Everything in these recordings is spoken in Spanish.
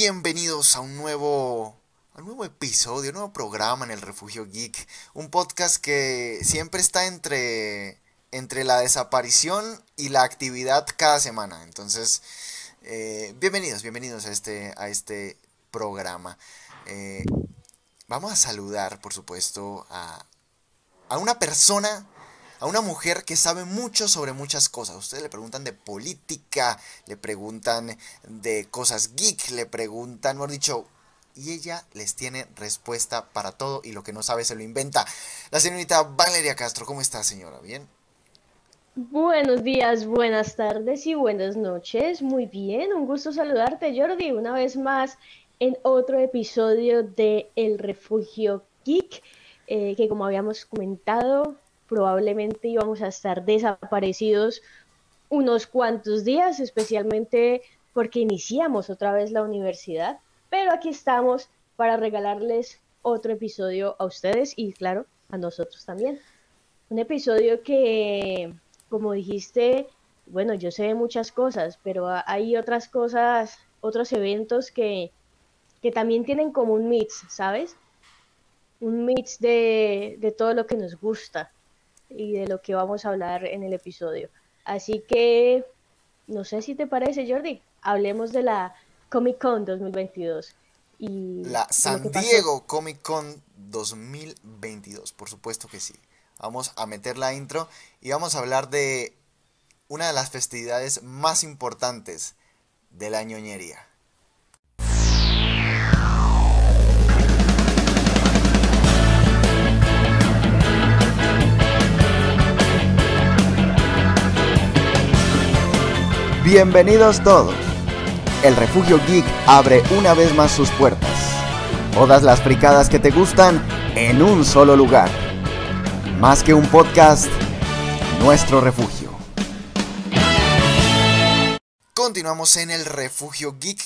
Bienvenidos a un nuevo, a un nuevo episodio, un nuevo programa en el Refugio Geek. Un podcast que siempre está entre, entre la desaparición y la actividad cada semana. Entonces, eh, bienvenidos, bienvenidos a este, a este programa. Eh, vamos a saludar, por supuesto, a, a una persona a una mujer que sabe mucho sobre muchas cosas. Ustedes le preguntan de política, le preguntan de cosas geek, le preguntan, mejor dicho, y ella les tiene respuesta para todo y lo que no sabe se lo inventa. La señorita Valeria Castro, ¿cómo está señora? ¿Bien? Buenos días, buenas tardes y buenas noches. Muy bien, un gusto saludarte Jordi una vez más en otro episodio de El Refugio Geek, eh, que como habíamos comentado, probablemente íbamos a estar desaparecidos unos cuantos días, especialmente porque iniciamos otra vez la universidad, pero aquí estamos para regalarles otro episodio a ustedes y claro, a nosotros también. Un episodio que, como dijiste, bueno, yo sé muchas cosas, pero hay otras cosas, otros eventos que, que también tienen como un mix, ¿sabes? Un mix de, de todo lo que nos gusta y de lo que vamos a hablar en el episodio. Así que, no sé si te parece, Jordi, hablemos de la Comic Con 2022. Y la San Diego Comic Con 2022, por supuesto que sí. Vamos a meter la intro y vamos a hablar de una de las festividades más importantes de la ñoñería. Bienvenidos todos. El Refugio Geek abre una vez más sus puertas. Todas las fricadas que te gustan en un solo lugar. Más que un podcast, nuestro refugio. Continuamos en el Refugio Geek,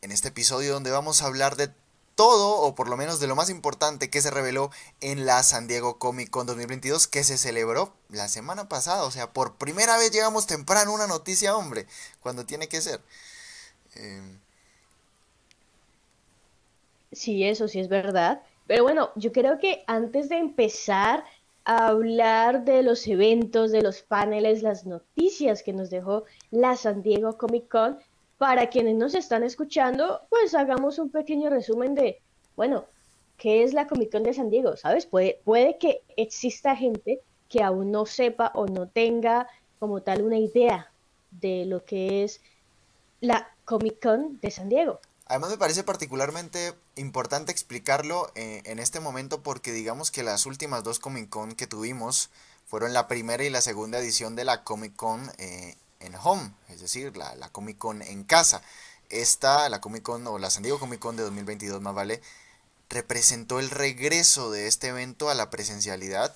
en este episodio donde vamos a hablar de todo, o por lo menos de lo más importante que se reveló en la San Diego Comic Con 2022, que se celebró la semana pasada. O sea, por primera vez llegamos temprano una noticia, hombre, cuando tiene que ser. Em, sí, eso sí es verdad. Pero bueno, yo creo que antes de empezar a hablar de los eventos, de los paneles, las noticias que nos dejó la San Diego Comic Con, para quienes nos están escuchando, pues hagamos un pequeño resumen de, bueno, ¿qué es la Comic Con de San Diego? ¿Sabes? Puede, puede que exista gente que aún no sepa o no tenga como tal una idea de lo que es la Comic Con de San Diego. Además me parece particularmente importante explicarlo eh, en este momento porque digamos que las últimas dos Comic Con que tuvimos fueron la primera y la segunda edición de la Comic Con eh, en home, es decir, la, la Comic Con en casa. Esta, la Comic Con o la San Diego Comic Con de 2022 más vale, representó el regreso de este evento a la presencialidad,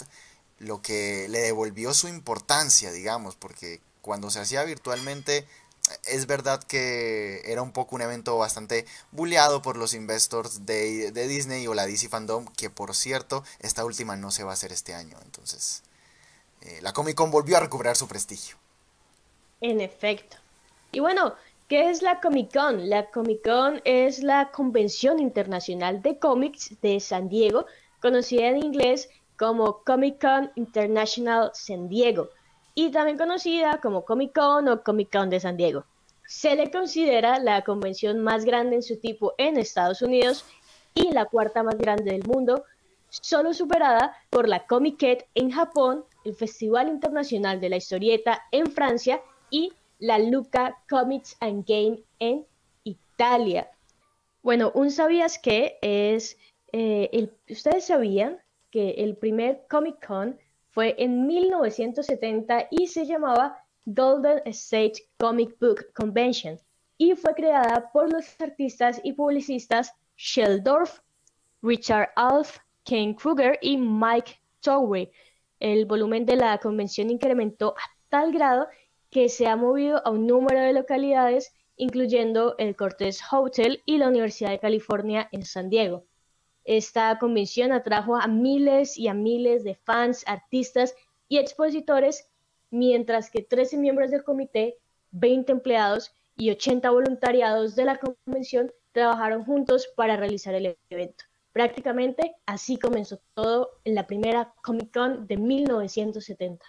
lo que le devolvió su importancia, digamos, porque cuando se hacía virtualmente es verdad que era un poco un evento bastante bulleado por los investors de, de, Disney o la DC Fandom, que por cierto, esta última no se va a hacer este año. Entonces, eh, la Comic Con volvió a recuperar su prestigio. En efecto. Y bueno, ¿qué es la Comic Con? La Comic Con es la Convención Internacional de Cómics de San Diego, conocida en inglés como Comic Con International San Diego y también conocida como Comic Con o Comic Con de San Diego. Se le considera la convención más grande en su tipo en Estados Unidos y la cuarta más grande del mundo, solo superada por la Comic-Con en Japón, el Festival Internacional de la Historieta en Francia y la Luca Comics and Game en Italia. Bueno, un sabías que es, eh, el, ustedes sabían que el primer Comic Con fue en 1970 y se llamaba Golden State Comic Book Convention y fue creada por los artistas y publicistas Sheldorf, Richard Alf, Ken Kruger y Mike Towery. El volumen de la convención incrementó a tal grado que se ha movido a un número de localidades, incluyendo el Cortés Hotel y la Universidad de California en San Diego. Esta convención atrajo a miles y a miles de fans, artistas y expositores, mientras que 13 miembros del comité, 20 empleados y 80 voluntariados de la convención trabajaron juntos para realizar el evento. Prácticamente así comenzó todo en la primera Comic Con de 1970.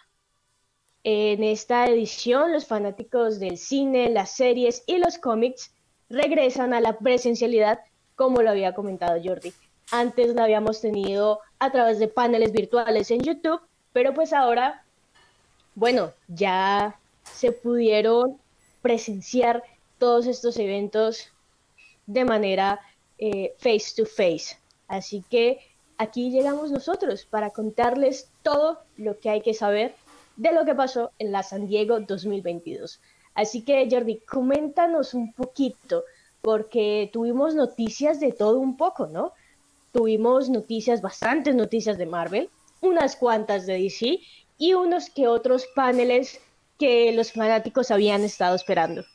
En esta edición, los fanáticos del cine, las series y los cómics regresan a la presencialidad, como lo había comentado Jordi. Antes la habíamos tenido a través de paneles virtuales en YouTube, pero pues ahora, bueno, ya se pudieron presenciar todos estos eventos de manera eh, face to face. Así que aquí llegamos nosotros para contarles todo lo que hay que saber de lo que pasó en la San Diego 2022. Así que Jordi, coméntanos un poquito, porque tuvimos noticias de todo un poco, ¿no? Tuvimos noticias, bastantes noticias de Marvel, unas cuantas de DC y unos que otros paneles que los fanáticos habían estado esperando.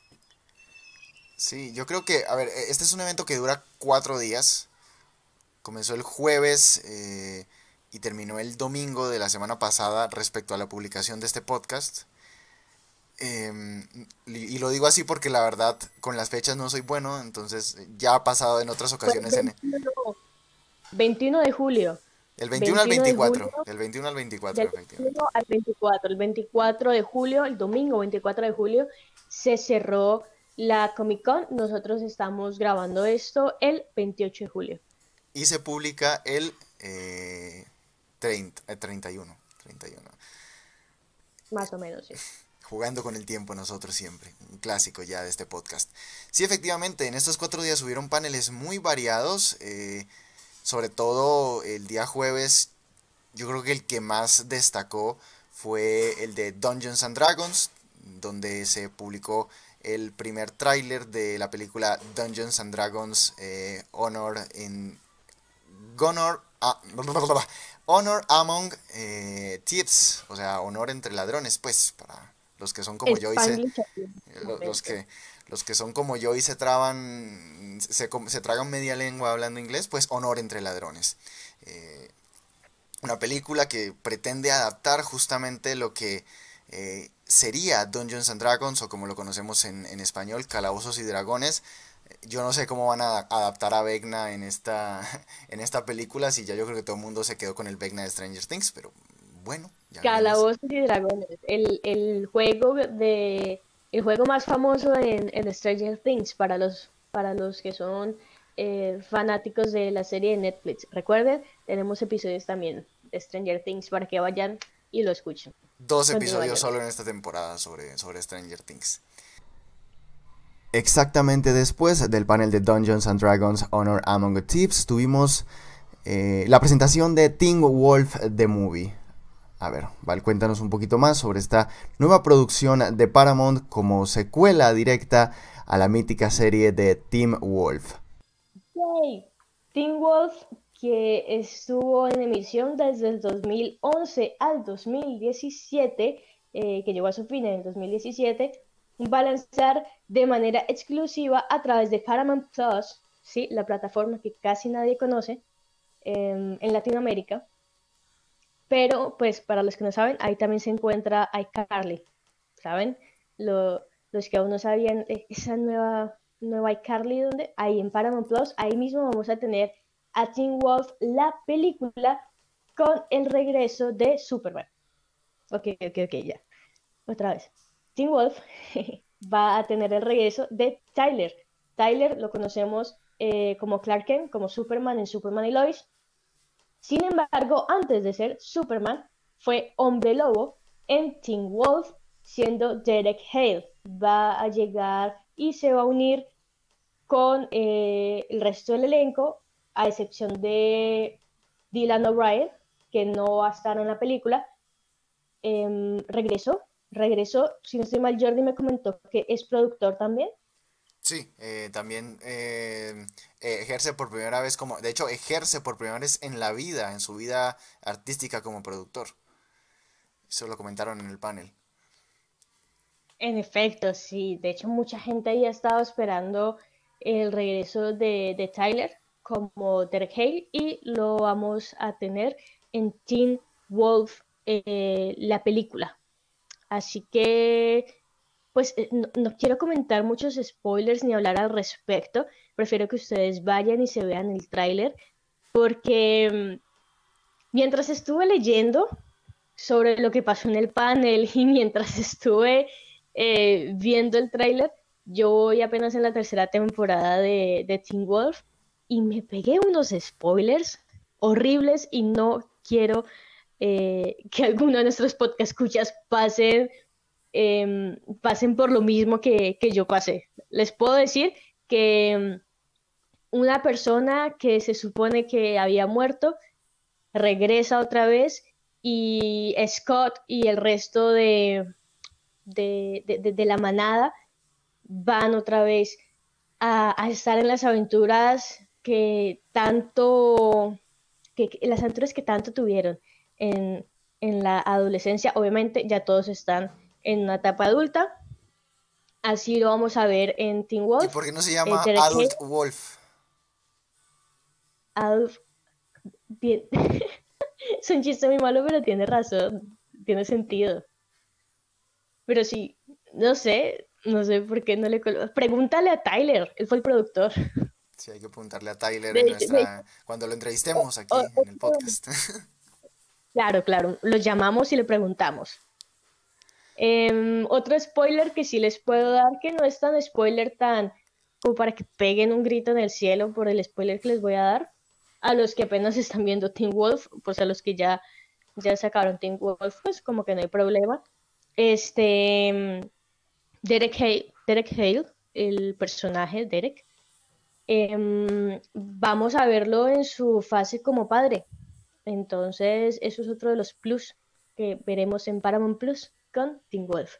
Sí, yo creo que, a ver, e-, este es un evento que dura cuatro días. Comenzó el jueves eh, y terminó el domingo de la semana pasada respecto a la publicación de este podcast. Em, y lo digo así porque la verdad con las fechas no soy bueno, entonces ya ha pasado en otras ocasiones. 21, en... 21 de julio. El 21, al 24. el 21 al 24, El 21 al 24. El 24 de julio, el domingo 24 de julio, se cerró la Comic Con. Nosotros estamos grabando esto el 28 de julio. Y se publica el eh, 30, 31, 31. Más o menos, sí. Jugando con el tiempo nosotros siempre, un clásico ya de este podcast. Sí, efectivamente, en estos cuatro días hubieron paneles muy variados. Eh, sobre todo el día jueves, yo creo que el que más destacó fue el de Dungeons and Dragons, donde se publicó el primer tráiler de la película Dungeons and Dragons eh, Honor in Honor, Honor Among eh, Thieves, o sea, honor entre ladrones, pues, para los que son como yo y se, los que los que son como yo y se traban, se, se tragan media lengua hablando inglés, pues honor entre ladrones. Eh, una película que pretende adaptar justamente lo que eh, sería Dungeons and Dragons, o como lo conocemos en, en, español, Calabozos y Dragones. Yo no sé cómo van a adaptar a Vecna en esta, en esta película, si ya yo creo que todo el mundo se quedó con el Vecna de Stranger Things, pero bueno. Calabozos y Dragones, el, el juego de el juego más famoso en, en Stranger Things para los, para los que son eh, fanáticos de la serie de Netflix. Recuerden, tenemos episodios también de Stranger Things para que vayan y lo escuchen. Dos episodios solo en esta temporada sobre, sobre Stranger Things. Exactamente después del panel de Dungeons and Dragons Honor Among Thieves tuvimos eh, la presentación de Teen Wolf The Movie. A ver, Val, cuéntanos un poquito más sobre esta nueva producción de Paramount como secuela directa a la mítica serie de Team Wolf. Yay. Team Wolf, que estuvo en emisión desde el 2011 al 2017, eh, que llegó a su fin en el 2017, lanzar de manera exclusiva a través de Paramount Plus, ¿sí? la plataforma que casi nadie conoce em, en Latinoamérica pero, pues, para los que no saben, ahí también se encuentra iCarly, ¿saben? los que aún no sabían, esa nueva, nueva iCarly, donde ahí en Paramount Plus, ahí mismo vamos a tener a Teen Wolf, la película, con el regreso de Superman. Ok, ok, ok, ya. Otra vez. Teen Wolf va a tener el regreso de Tyler. Tyler lo conocemos eh, como Clark Kent, como Superman en Superman y Lois. Sin embargo, antes de ser Superman, fue hombre lobo en Teen Wolf, siendo Derek Hale. Va a llegar y se va a unir con eh, el resto del elenco, a excepción de Dylan O'Brien, que no va a estar en la película. Em, regresó, regresó, si no estoy mal, Jordi me comentó que es productor también. Sí, eh, también eh, ejerce por primera vez como, de hecho, ejerce por primera vez en la vida, en su vida artística como productor. Eso lo comentaron en el panel. En efecto, sí. De hecho, mucha gente ahí ha estado esperando el regreso de, Tyler como Derek Hale y lo vamos a tener en Teen Wolf, eh, la película. Así que pues eh, no, quiero comentar muchos spoilers ni hablar al respecto, prefiero que ustedes vayan y se vean el tráiler, porque mm, mientras estuve leyendo sobre lo que pasó en el panel y mientras estuve eh, viendo el tráiler, yo voy apenas en la tercera temporada de, de Teen Wolf y me pegué unos spoilers horribles y no quiero eh, que alguno de nuestros podcast escuchas pasen, em, pasen por lo mismo que, yo pasé. Les puedo decir que em, una persona que se supone que había muerto regresa otra vez y Scott y el resto de, de, la manada van otra vez a, estar en las aventuras que tanto, que, las aventuras que tanto tuvieron en, la adolescencia. Obviamente ya todos están en una etapa adulta. Así lo vamos a ver en Teen Wolf. ¿Y por qué no se llama Adult Wolf? Adult... Bien. es un chiste muy malo, pero tiene razón. Tiene sentido. Pero sí, no sé, no sé por qué no le Pregúntale a Tyler, él fue el productor. Sí, hay que preguntarle a Tyler cuando lo entrevistemos aquí en el podcast. Claro, claro, lo llamamos y le preguntamos. Em, otro spoiler que sí les puedo dar, que no es tan spoiler tan como para que peguen un grito en el cielo por el spoiler que les voy a dar. A los que apenas están viendo Teen Wolf, pues a los que ya, ya sacaron Teen Wolf, pues como que no hay problema. Este, em, Derek Hale, Derek Hale el personaje Derek, em, vamos a verlo en su fase como padre. Entonces, eso es otro de los plus que veremos en Paramount Plus con Teen Wolf.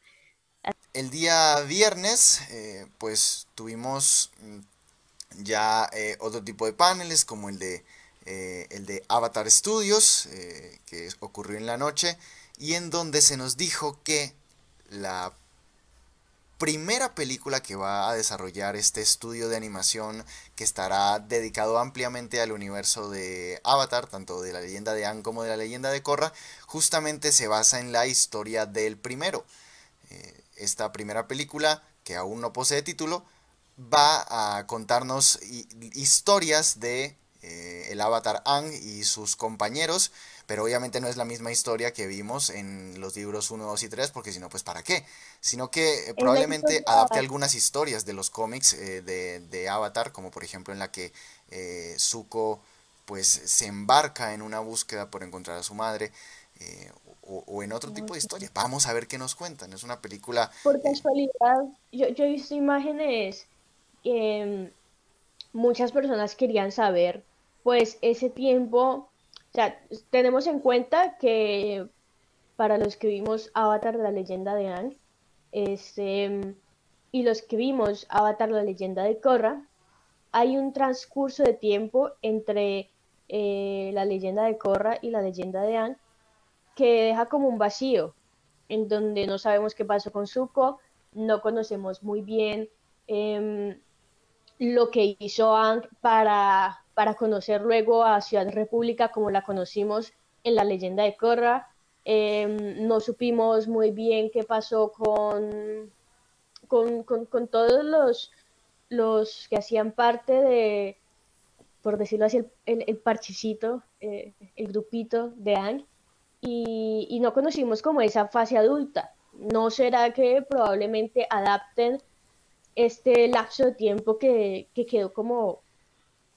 El día viernes, eh, pues tuvimos mm, ya eh, otro tipo de paneles como el de, eh, el de Avatar Studios, que ocurrió en la noche, y en donde se nos dijo que la primera película que va a desarrollar este estudio de animación que estará dedicado ampliamente al universo de Avatar, tanto de la leyenda de Aang como de la leyenda de Korra, justamente se basa en la historia del primero. Eh, esta primera película, que aún no posee título, va a contarnos historias de eh, el avatar Aang y sus compañeros, pero obviamente no es la misma historia que vimos en los libros 1, 2 y 3, porque si no, pues ¿para qué? Sino que eh, probablemente adapte algunas historias de los cómics eh, de, Avatar, como por ejemplo en la que eh, Zuko pues se embarca en una búsqueda por encontrar a su madre, o, en otro tipo de historia. Vamos a ver qué nos cuentan. Es una película... Por casualidad, yo, yo he visto imágenes que mm, muchas personas querían saber, pues ese tiempo o sea, tenemos en cuenta que para los que vimos Avatar la leyenda de Aang este, y los que vimos Avatar la leyenda de Korra, hay un transcurso de tiempo entre eh, la leyenda de Korra y la leyenda de Aang que deja como un vacío, en donde no sabemos qué pasó con Zuko, no conocemos muy bien em, lo que hizo Aang para para conocer luego a Ciudad República como la conocimos en la leyenda de Korra. Em, no supimos muy bien qué pasó con, con, todos los, los que hacían parte de, por decirlo así, el, el, parchicito, eh, el grupito de Ang, y, y, no conocimos como esa fase adulta. ¿No será que probablemente adapten este lapso de tiempo que, que quedó como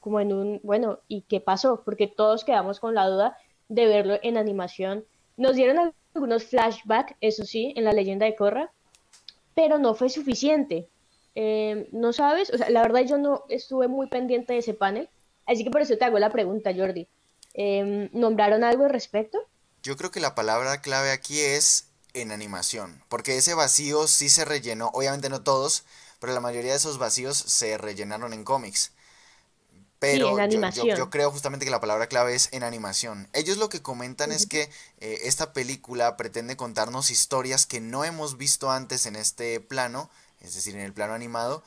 como en un, bueno, ¿y qué pasó? Porque todos quedamos con la duda de verlo en animación. Nos dieron algunos flashbacks, eso sí, en la leyenda de Korra, pero no fue suficiente. Em, ¿No sabes? O sea, la verdad yo no estuve muy pendiente de ese panel, así que por eso te hago la pregunta, Jordi. Em, ¿Nombraron algo al respecto? Yo creo que la palabra clave aquí es en animación, porque ese vacío sí se rellenó, obviamente no todos, pero la mayoría de esos vacíos se rellenaron en cómics. Pero yo, creo justamente que la palabra clave es en animación. Ellos lo que comentan es que eh, esta película pretende contarnos historias que no hemos visto antes en este plano, es decir, en el plano animado,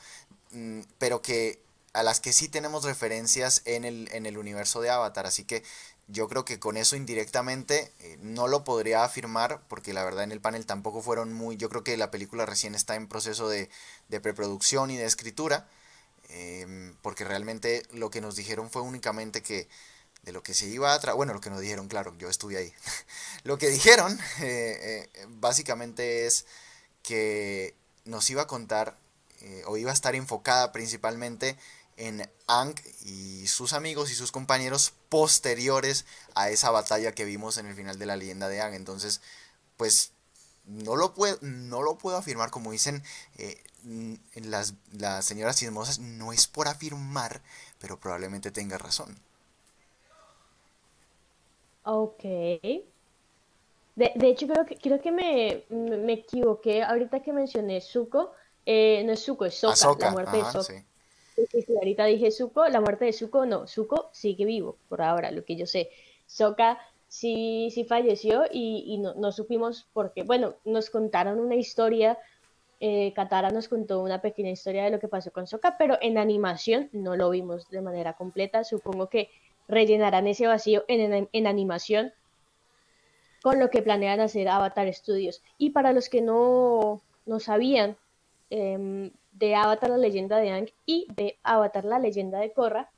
mm, pero que a las que sí tenemos referencias en el, en el universo de Avatar. Así que yo creo que con eso indirectamente eh, no lo podría afirmar porque la verdad en el panel tampoco fueron muy... Yo creo que la película recién está en proceso de, de preproducción y de escritura. Em, porque realmente lo que nos dijeron fue únicamente que de lo que se iba a... bueno, lo que nos dijeron, claro, yo estuve ahí. lo que dijeron eh, eh, básicamente es que nos iba a contar eh, o iba a estar enfocada principalmente en Ang y sus amigos y sus compañeros posteriores a esa batalla que vimos en el final de la leyenda de Ang. Entonces, pues no lo puedo, no lo puedo afirmar como dicen eh, las, las señoras chismosas, no es por afirmar, pero probablemente tenga razón. Ok. De, de hecho, creo que, creo que me, me equivoqué ahorita que mencioné Zuko. Eh, no es Zuko, es Sokka, la muerte de Sokka. ahorita dije Zuko, la muerte de Zuko, no, Zuko sigue vivo, por ahora, lo que yo sé. Sokka sí, sí falleció y, y no, no, supimos porque, bueno, nos contaron una historia, eh, Katara nos contó una pequeña historia de lo que pasó con Sokka, pero en animación no lo vimos de manera completa. Supongo que rellenarán ese vacío en, en, animación con lo que planean hacer Avatar Studios. Y para los que no, no sabían em, de Avatar la leyenda de Ang y de Avatar la leyenda de Korra,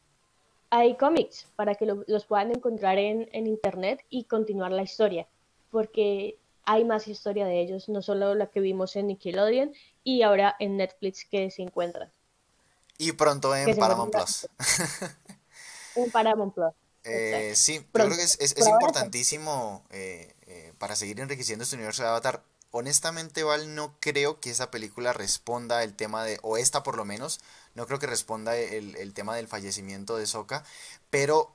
hay cómics para que los puedan encontrar en, internet y continuar la historia, porque hay más historia de ellos, no solo la que vimos en Nickelodeon y ahora en Netflix que se encuentran. Y pronto en Paramount Plus. en Paramount Plus. Eh, sí, yo creo que es, importantísimo eh, eh, para seguir enriqueciendo este universo de Avatar honestamente, Val, no creo que esa película responda el tema de, o esta por lo menos, no creo que responda el, tema del fallecimiento de Soka, pero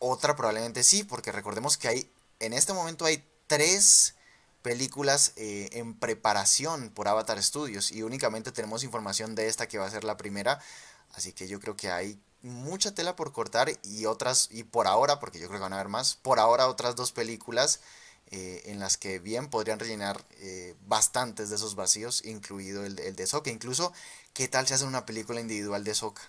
otra probablemente sí, porque recordemos que hay, en este momento hay tres películas eh, en preparación por Avatar Studios y únicamente tenemos información de esta que va a ser la primera, así que yo creo que hay mucha tela por cortar y otras, y por ahora, porque yo creo que van a haber más, por ahora otras dos películas eh, en las que bien podrían rellenar eh, bastantes de esos vacíos, incluido el, el de Soka. Incluso, ¿qué tal si hacen una película individual de Soka?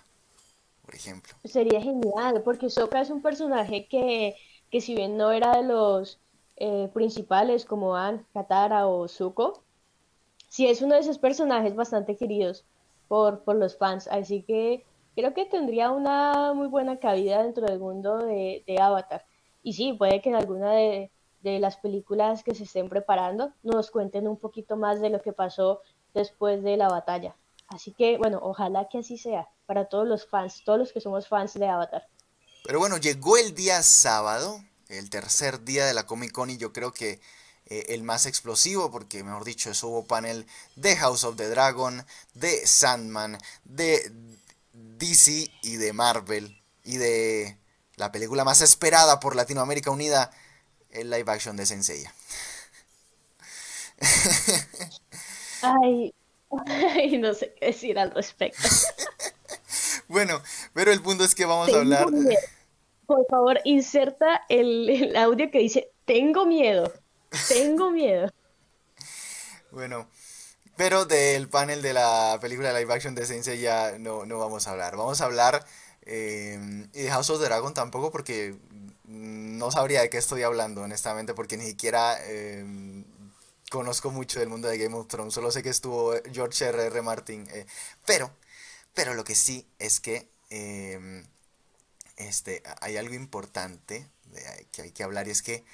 Por ejemplo. Sería genial, porque Soka es un personaje que, que si bien no era de los eh, principales como An, Katara o Zuko, sí es uno de esos personajes bastante queridos por, por los fans. Así que creo que tendría una muy buena cabida dentro del mundo de, de Avatar. Y sí, puede que en alguna de, de las películas que se estén preparando nos cuenten un poquito más de lo que pasó después de la batalla. Así que, bueno, ojalá que así sea para todos los fans, todos los que somos fans de Avatar. Pero bueno, llegó el día sábado, el tercer día de la Comic Con y yo creo que eh, el más explosivo, porque mejor dicho, eso hubo panel de House of the Dragon, de Sandman, de DC y de Marvel y de la película más esperada por Latinoamérica Unida, el live action de Senseiya. Ay, no sé qué decir al respecto. bueno, pero el punto es que vamos a hablar. Por favor, inserta el, audio que dice: Tengo miedo. Tengo miedo. bueno, pero del panel de la película live action de Sensei ya no, no vamos a hablar. Vamos a hablar. Eh, y de House of Dragon tampoco, porque no sabría de qué estoy hablando, honestamente, porque ni siquiera em, conozco mucho del mundo de Game of Thrones. Solo sé que estuvo George R. R. Martin. Eh, pero, pero lo que sí es que em, este, hay algo importante que hay que hablar y es que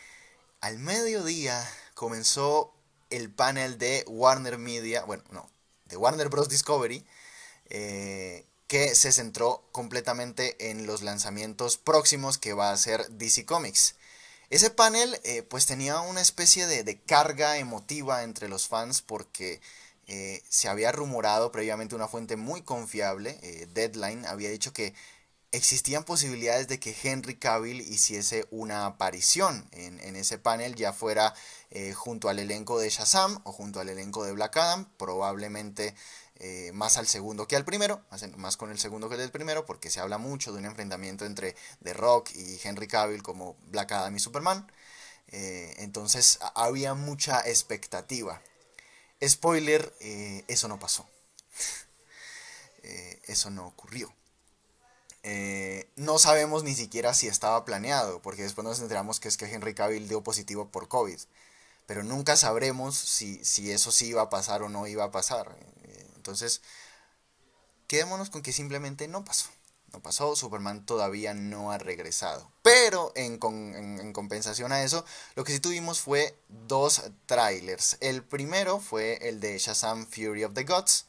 al mediodía comenzó el panel de Warner Media, bueno, no, de Warner Bros. Discovery, eh, que se centró completamente en los lanzamientos próximos que va a ser DC Comics. Ese panel eh, pues tenía una especie de, carga emotiva entre los fans porque eh, se había rumorado previamente una fuente muy confiable, Deadline, había dicho que existían posibilidades de que Henry Cavill hiciese una aparición en, ese panel, ya fuera junto al elenco de Shazam o junto al elenco de Black Adam, probablemente eh, más al segundo que al primero, más, con el segundo que el primero, porque se habla mucho de un enfrentamiento entre The Rock y Henry Cavill como Black Adam y Superman. Eh, entonces había mucha expectativa. Spoiler, eh, eso no pasó. eso no ocurrió. No sabemos ni siquiera si estaba planeado, porque después nos enteramos que es que Henry Cavill dio positivo por COVID. Pero nunca sabremos si, si eso sí iba a pasar o no iba a pasar. Entonces, quedémonos con que simplemente no pasó. No pasó, Superman todavía no ha regresado. Pero en, compensación a eso, lo que sí tuvimos fue dos trailers. El primero fue el de Shazam Fury of the Gods,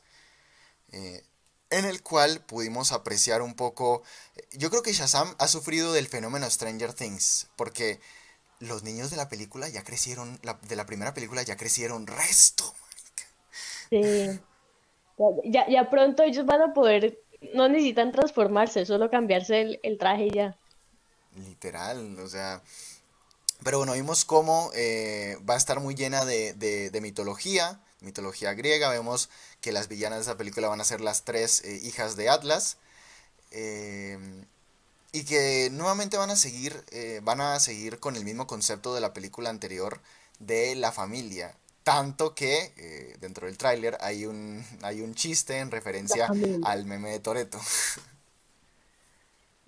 eh, en el cual pudimos apreciar un poco... Yo creo que Shazam ha sufrido del fenómeno Stranger Things, porque los niños de la película ya crecieron, de la primera película ya crecieron resto. Sí. Ya, ya pronto ellos van a poder no necesitan transformarse, solo cambiarse el, traje y ya. Literal, o sea... Pero bueno, vimos cómo eh, va a estar muy llena de, de, mitología, mitología griega. Vemos que las villanas de esa película van a ser las tres eh, hijas de Atlas. Eh, y que nuevamente van a seguir, van a seguir con el mismo concepto de la película anterior de la familia. Tanto que eh, dentro del tráiler hay un, hay un chiste en referencia al meme de Toreto.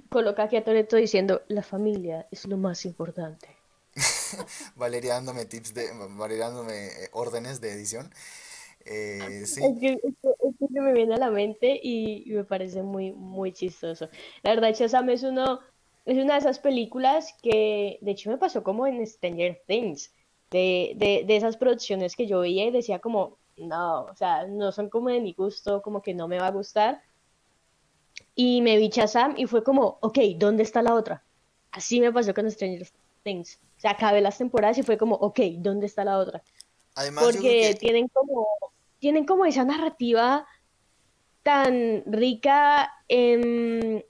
Coloca aquí a Toreto diciendo, la familia es lo más importante. Valeria dándome tips de, Valeria dándome eh, órdenes de edición. Eh, sí. Es que, es que, me viene a la mente y, me parece muy, muy chistoso. La verdad, Shazam es uno, es una de esas películas que, de hecho, me pasó como en Stranger Things de, de, esas producciones que yo veía y decía como, no, o sea, no son como de mi gusto, como que no me va a gustar. Y me vi Shazam y fue como, ok, ¿dónde está la otra? Así me pasó con Stranger Things. O sea, acabé las temporadas y fue como, ok, ¿dónde está la otra? Además, Porque tienen como tienen como esa narrativa tan rica en,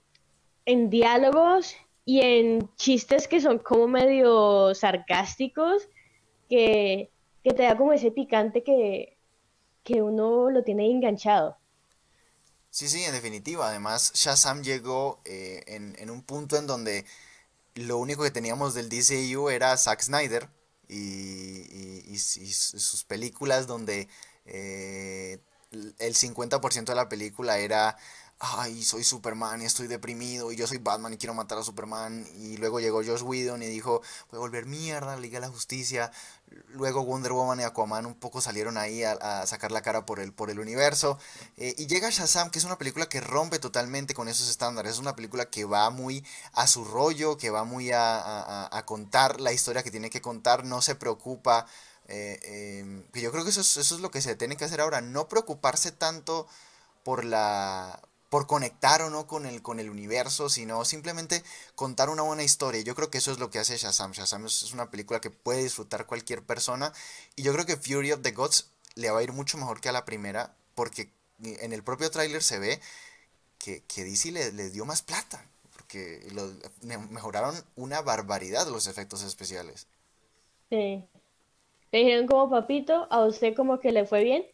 en diálogos y en chistes que son como medio sarcásticos que, te da como ese picante que, uno lo tiene enganchado. Sí, sí, en definitiva. Además, Shazam llegó eh, en, un punto en donde lo único que teníamos del DCU era Zack Snyder y, sus películas donde eh, el 50% de la película era ay, soy Superman y estoy deprimido y yo soy Batman y quiero matar a Superman. Y luego llegó Josh Whedon y dijo, voy a volver mierda Liga de la Justicia. Luego Wonder Woman y Aquaman un poco salieron ahí a, sacar la cara por el, por el universo. Eh, y llega Shazam, que es una película que rompe totalmente con esos estándares. Es una película que va muy a su rollo, que va muy a, contar la historia que tiene que contar. No se preocupa. Eh, em, yo creo que eso eso es lo que se tiene que hacer ahora. No preocuparse tanto por la por conectar o no con el, con el universo, sino simplemente contar una buena historia. Yo creo que eso es lo que hace Shazam. Shazam es una película que puede disfrutar cualquier persona. Y yo creo que Fury of the Gods le va a ir mucho mejor que a la primera, porque en el propio tráiler se ve que, que le, dio más plata, porque mejoraron una barbaridad los efectos especiales. Sí. Le dijeron como papito, a usted como que le fue bien,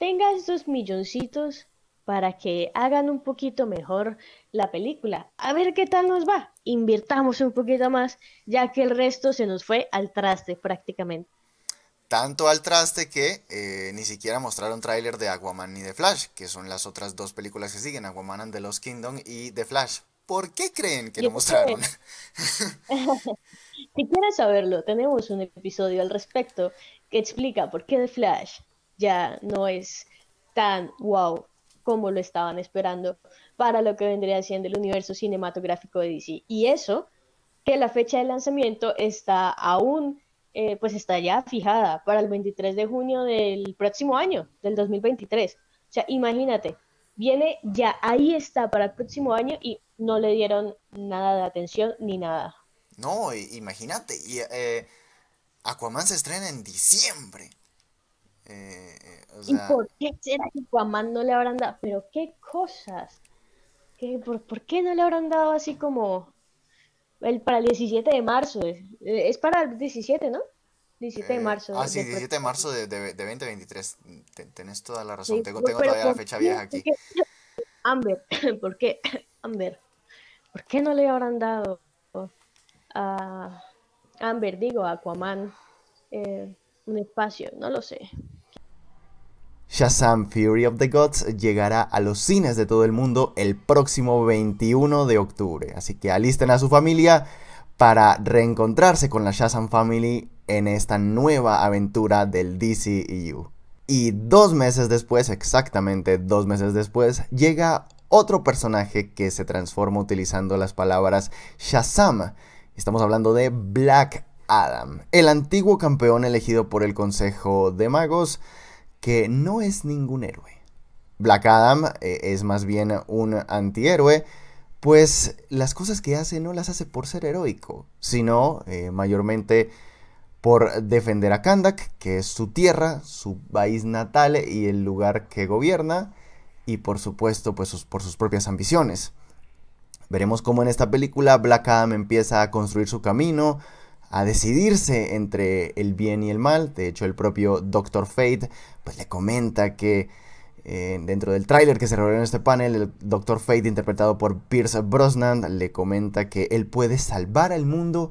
tenga estos milloncitos para que hagan un poquito mejor la película. A ver qué tal nos va. Invirtamos un poquito más, ya que el resto se nos fue al traste prácticamente. Tanto al traste que eh, ni siquiera mostraron tráiler de Aquaman ni de Flash, que son las otras dos películas que siguen, Aquaman and the Lost Kingdom y The Flash. ¿Por qué creen que lo mostraron? si quieres saberlo, tenemos un episodio al respecto que explica por qué The Flash ya no es tan wow como lo estaban esperando para lo que vendría siendo el universo cinematográfico de DC. Y eso, que la fecha de lanzamiento está aún, eh, pues está ya fijada para el 23 de junio del próximo año, del 2023. O sea, imagínate, viene ya, ahí está para el próximo año y no le dieron nada de atención ni nada. No, imagínate, y, eh, Aquaman se estrena en diciembre. Eh, ¿Y por qué será que Aquaman no le habrán dado? Pero qué cosas. ¿Qué, por, qué no le habrán dado así como el, para el 17 de marzo? Es, para el 17, ¿no? 17 de eh, marzo. ah, sí, 17 de marzo de, de, 2023. Tenés toda la razón. tengo, tengo todavía la fecha vieja aquí. Amber, ¿por qué? Amber, ¿por qué no le habrán dado a Amber, digo, a Aquaman, eh, un espacio? No lo sé. Shazam Fury of the Gods llegará a los cines de todo el mundo el próximo 21 de octubre. Así que alisten a su familia para reencontrarse con la Shazam Family en esta nueva aventura del DCEU. Y dos meses después, exactamente dos meses después, llega otro personaje que se transforma utilizando las palabras Shazam. Estamos hablando de Black Adam, el antiguo campeón elegido por el Consejo de Magos, que no es ningún héroe. Black Adam eh, es más bien un antihéroe, pues las cosas que hace no las hace por ser heroico, sino eh, mayormente por defender a Kandak, que es su tierra, su país natal y el lugar que gobierna, y por supuesto pues por sus propias ambiciones. Veremos cómo en esta película Black Adam empieza a construir su camino, a decidirse entre el bien y el mal. De hecho, el propio Doctor Fate pues le comenta que eh, dentro del tráiler que se reveló en este panel, el Doctor Fate interpretado por Pierce Brosnan le comenta que él puede salvar al mundo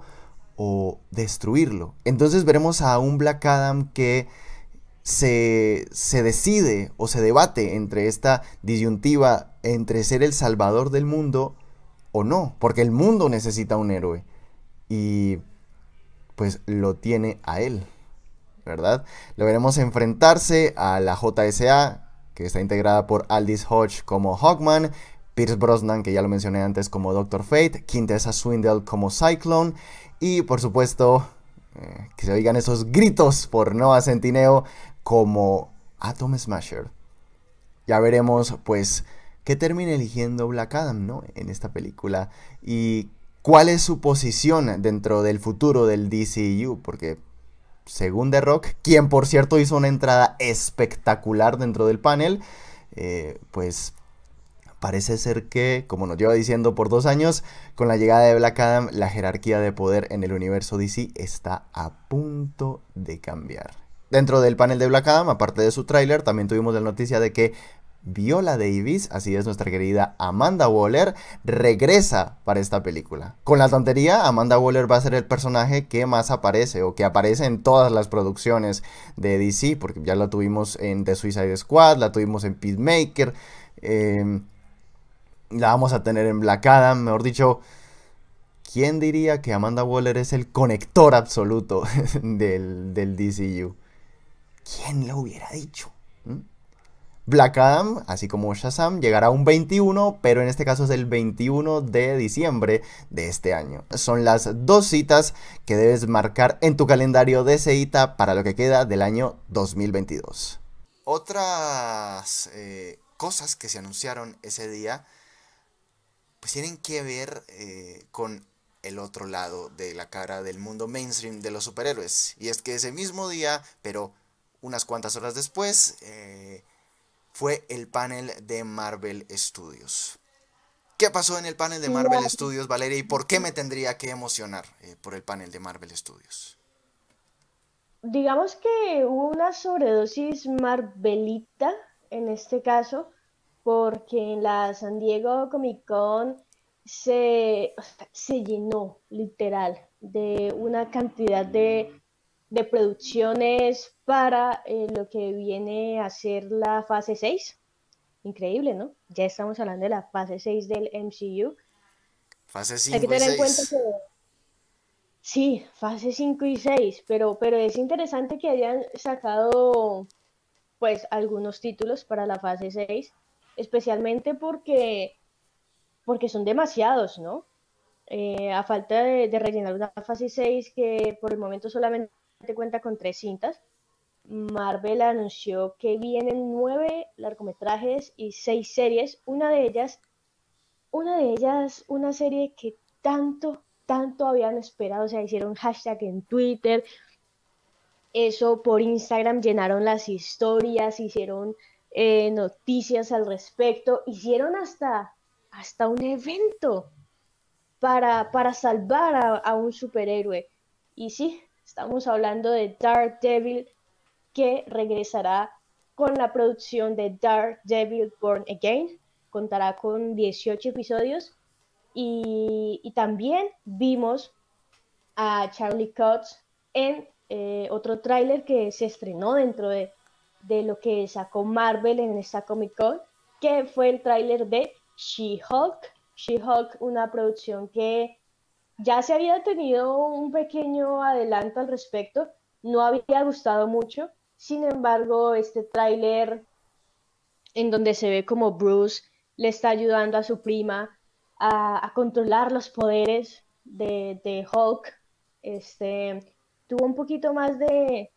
o destruirlo. Entonces veremos a un Black Adam que se, se decide o se debate entre esta disyuntiva entre ser el salvador del mundo o no, porque el mundo necesita un héroe y pues lo tiene a él, ¿verdad? Lo veremos enfrentarse a la JSA, que está integrada por Aldis Hodge como Hawkman, Pierce Brosnan, que ya lo mencioné antes como Doctor Fate, Quintessa Swindle como Cyclone y por supuesto eh, que se oigan esos gritos por Noah Centineo como Atom Smasher. Ya veremos pues qué termina eligiendo Black Adam, ¿no? En esta película y cuál es su posición dentro del futuro del DCU, porque según The Rock, quien por cierto hizo una entrada espectacular dentro del panel, eh, pues parece ser que, como nos lleva diciendo por dos años, con la llegada de Black Adam, la jerarquía de poder en el universo DC está a punto de cambiar. Dentro del panel de Black Adam, aparte de su tráiler, también tuvimos la noticia de que Viola Davis, así es nuestra querida Amanda Waller, regresa para esta película. Con la tontería, Amanda Waller va a ser el personaje que más aparece o que aparece en todas las producciones de DC, porque ya la tuvimos en The Suicide Squad, la tuvimos en Peacemaker, eh, la vamos a tener en Black Adam, mejor dicho. ¿Quién diría que Amanda Waller es el conector absoluto del, del DCU? ¿Quién lo hubiera dicho? ¿Mm? Black Adam, así como Shazam, llegará un 21, pero en este caso es el 21 de diciembre de este año. Son las dos citas que debes marcar en tu calendario de cita para lo que queda del año 2022. Otras eh, cosas que se anunciaron ese día, pues tienen que ver eh, con el otro lado de la cara del mundo mainstream de los superhéroes. Y es que ese mismo día, pero unas cuantas horas después, eh, fue el panel de Marvel Studios. ¿Qué pasó en el panel de Marvel Studios, Valeria? ¿Y por qué me tendría que emocionar eh, por el panel de Marvel Studios? Digamos que hubo una sobredosis Marvelita en este caso, porque en la San Diego Comic Con se, se llenó literal de una cantidad de de producciones para eh, lo que viene a ser la fase 6. Increíble, ¿no? Ya estamos hablando de la fase 6 del MCU. Fase 5 Hay que tener en cuenta que... Sí, fase 5 y 6, pero, pero es interesante que hayan sacado pues algunos títulos para la fase 6, especialmente porque, porque son demasiados, ¿no? Eh, a falta de, de rellenar una fase 6 que por el momento solamente cuenta con tres cintas. Marvel anunció que vienen nueve largometrajes y seis series. Una de ellas, una de ellas, una serie que tanto, tanto habían esperado. O sea, hicieron hashtag en Twitter. Eso por Instagram llenaron las historias, hicieron eh, noticias al respecto, hicieron hasta, hasta un evento para, para salvar a, a un superhéroe. Y sí, Estamos hablando de Dark Devil que regresará con la producción de Dark Devil Born Again. Contará con 18 episodios y, también vimos a Charlie Cox en eh, otro tráiler que se estrenó dentro de, de, lo que sacó Marvel en esta Comic Con, que fue el tráiler de She-Hulk. She-Hulk, una producción que ya se había tenido un pequeño adelanto al respecto, no había gustado mucho, Sin embargo, este tráiler en donde se ve como Bruce le está ayudando a su prima a, controlar los poderes de, de, Hulk, este, tuvo un poquito más de,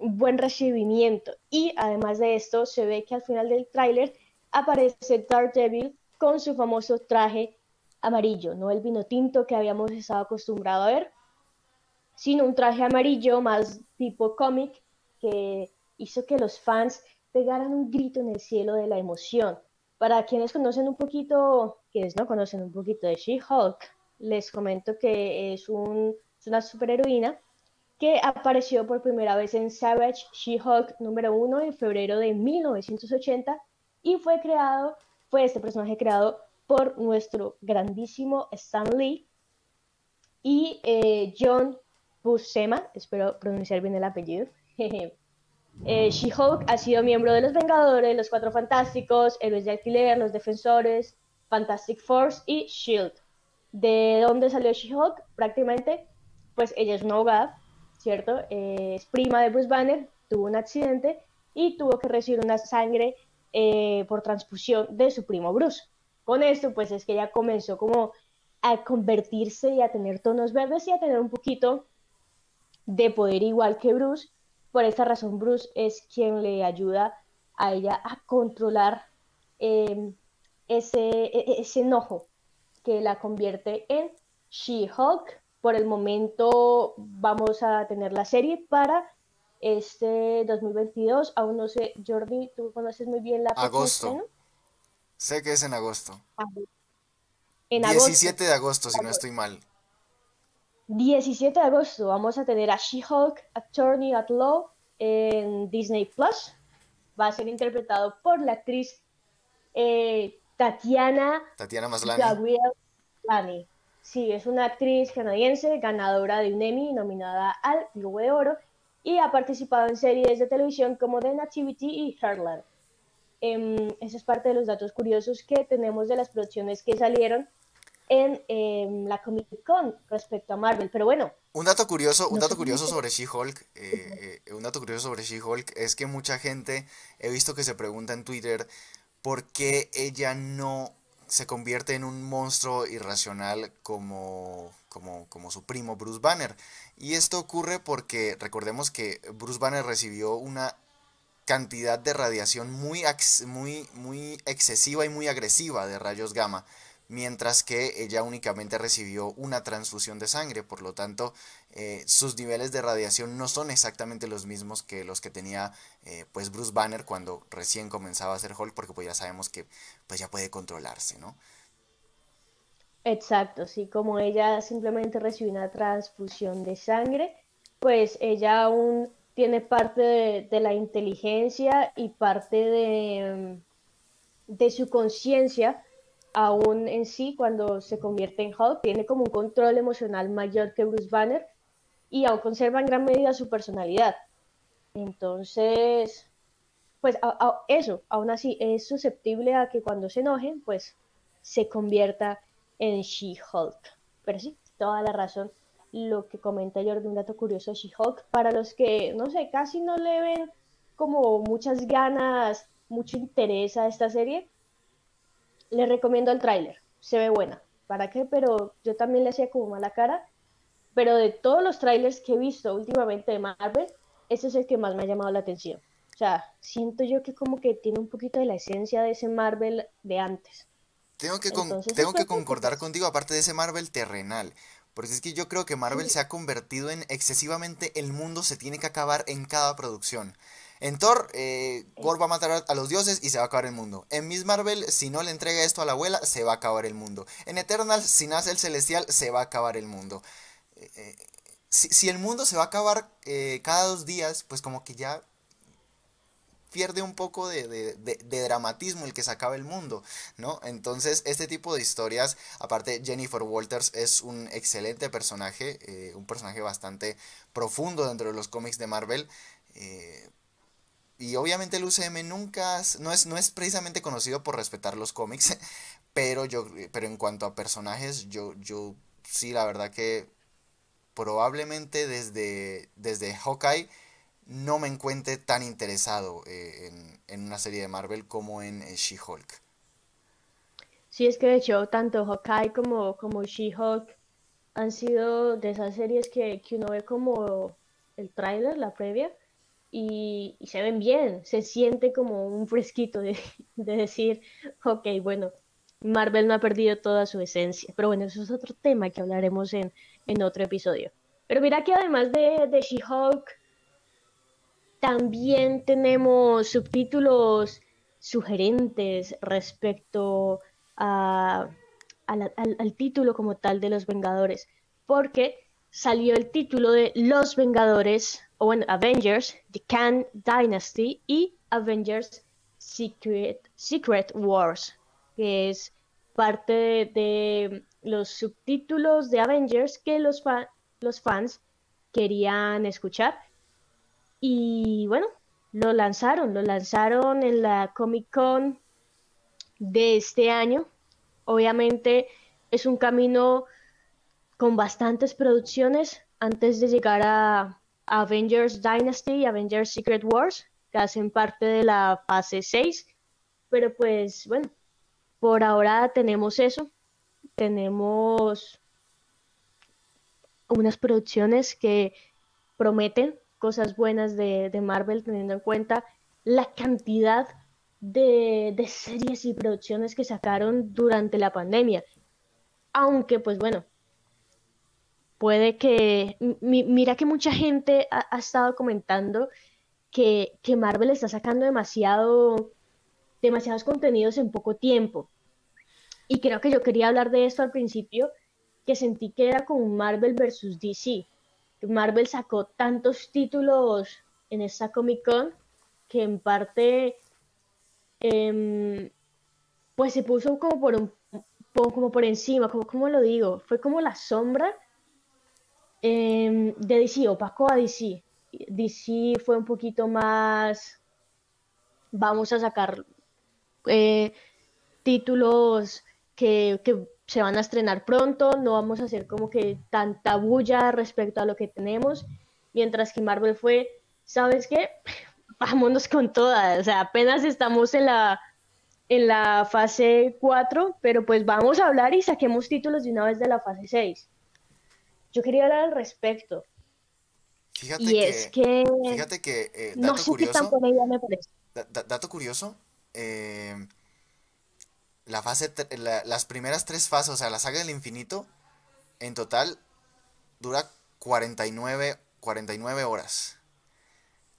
um, buen recibimiento. Y además de esto, se ve que al final del tráiler aparece Daredevil con su famoso traje amarillo, no el vino tinto que habíamos estado acostumbrado a ver, sino un traje amarillo más tipo cómic que hizo que los fans pegaran un grito en el cielo de la emoción. Para quienes conocen un poquito, quienes no conocen un poquito de She-Hulk, les comento que es, un, es una superheroína que apareció por primera vez en Savage She-Hulk número 1 en febrero de 1980 y fue creado, fue este personaje creado por nuestro grandísimo Stan Lee y eh, John Buscema, espero pronunciar bien el apellido. eh, She-Hulk ha sido miembro de los Vengadores, los Cuatro Fantásticos, Héroes de Alquiler, los Defensores, Fantastic Force y Shield. ¿De dónde salió She-Hulk? Prácticamente, pues ella es una abogada, ¿cierto? Eh, es prima de Bruce Banner, tuvo un accidente y tuvo que recibir una sangre eh, por transfusión de su primo Bruce. Con esto, pues es que ella comenzó como a convertirse y a tener tonos verdes y a tener un poquito de poder igual que Bruce. Por esta razón, Bruce es quien le ayuda a ella a controlar em, ese, e, e, ese enojo que la convierte en She-Hulk. Por el momento vamos a tener la serie para este 2022. Aún no sé, Jordi, tú conoces muy bien la Agosto. Sé que es en agosto. En 17 de agosto, si no estoy mal. 17 de agosto vamos a tener a She-Hulk Attorney at Law en Disney Plus. Va a ser interpretado por la actriz eh, Tatiana, Tatiana Maslany. Sí, es una actriz canadiense ganadora de un Emmy nominada al Globo de Oro y ha participado en series de televisión como The Nativity y Heartland. Eh, eso es parte de los datos curiosos que tenemos de las producciones que salieron en em, la Comic Con respecto a Marvel. Pero bueno. Un dato curioso, un dato curioso sobre She-Hulk, eh, eh, un dato curioso sobre She-Hulk es que mucha gente he visto que se pregunta en Twitter por qué ella no se convierte en un monstruo irracional como, como, como su primo Bruce Banner. Y esto ocurre porque recordemos que Bruce Banner recibió una cantidad de radiación muy, muy, muy excesiva y muy agresiva de rayos gamma mientras que ella únicamente recibió una transfusión de sangre, por lo tanto eh, sus niveles de radiación no son exactamente los mismos que los que tenía eh, pues Bruce Banner cuando recién comenzaba a ser Hulk, porque pues ya sabemos que pues ya puede controlarse, ¿no? Exacto, sí, como ella simplemente recibió una transfusión de sangre, pues ella aún tiene parte de, la inteligencia y parte de, de su conciencia aún en sí cuando se convierte en Hulk, tiene como un control emocional mayor que Bruce Banner y aún conserva en gran medida su personalidad. Entonces, pues eso, aún así es susceptible a que cuando se enojen, pues se convierta en She-Hulk. Pero sí, toda la razón lo que comenta de un dato curioso de She-Hulk, para los que, no sé, casi no le ven como muchas ganas, mucho interés a esta serie, le recomiendo el tráiler, se ve buena. ¿Para qué? Pero yo también le hacía como mala cara. Pero de todos los trailers que he visto últimamente de Marvel, ese es el que más me ha llamado la atención. O sea, siento yo que como que tiene un poquito de la esencia de ese Marvel de antes. Tengo que, tengo que concordar contigo, aparte de ese Marvel terrenal. Porque es que yo creo que Marvel se ha convertido en excesivamente el mundo se tiene que acabar en cada producción. En Thor, eh, Gore va a matar a los dioses y se va a acabar el mundo. En Miss Marvel, si no le entrega esto a la abuela, se va a acabar el mundo. En Eternal, si nace el celestial, se va a acabar el mundo. Eh, eh, si, el mundo se va a acabar cada dos días, pues como que ya pierde un poco de, dramatismo el que se acabe el mundo, ¿no? Entonces, este tipo de historias, aparte Jennifer Walters es un excelente personaje, un personaje bastante profundo dentro de los cómics de Marvel. Y obviamente el UCM nunca no es, no es precisamente conocido por respetar los cómics, pero yo pero en cuanto a personajes, yo yo sí la verdad que probablemente desde desde Hawkeye no me encuentre tan interesado eh, en, una serie de Marvel como en eh, She-Hulk. Sí, es que de hecho tanto Hawkeye como, como She-Hulk han sido de esas series que, uno ve como el tráiler, la previa, y, se ven bien, se siente como un fresquito de, decir, ok, bueno, Marvel no ha perdido toda su esencia, pero bueno, eso es otro tema que hablaremos en, en otro episodio. Pero mira que además de, de She-Hulk, también tenemos subtítulos sugerentes respecto a, al, título como tal de Los Vengadores, porque salió el título de Los Vengadores, o bueno, Avengers, The Khan Dynasty y Avengers Secret, Secret Wars, que es parte de, los subtítulos de Avengers que los, los fans querían escuchar. Y bueno, lo lanzaron, lo lanzaron en la Comic Con de este año. Obviamente es un camino con bastantes producciones antes de llegar a Avengers Dynasty y Avengers Secret Wars, que hacen parte de la fase 6. Pero pues bueno, por ahora tenemos eso. Tenemos unas producciones que prometen cosas buenas de, Marvel teniendo en cuenta la cantidad de, series y producciones que sacaron durante la pandemia. Aunque, pues bueno, puede que... mira que mucha gente ha, estado comentando que, que, Marvel está sacando demasiado, demasiados contenidos en poco tiempo. Y creo que yo quería hablar de esto al principio, que sentí que era como Marvel versus DC. Marvel sacó tantos títulos en esta Comic Con que en parte em, pues se puso como por un como por encima, como, como lo digo, fue como la sombra em, de DC, opacó a DC. DC fue un poquito más, vamos a sacar eh, títulos que, que se van a estrenar pronto, no vamos a hacer como que tanta bulla respecto a lo que tenemos, mientras que Marvel fue, ¿sabes qué? Vámonos con todas, o sea, apenas estamos en la, en la fase 4, pero pues vamos a hablar y saquemos títulos de una vez de la fase 6. Yo quería hablar al respecto. Fíjate y que, es que, fíjate que eh, dato no sé curioso, qué tan por ella me parece. dato curioso, eh, la fase, las primeras tres fases, o sea, la saga del infinito, en total dura 49, 49 horas.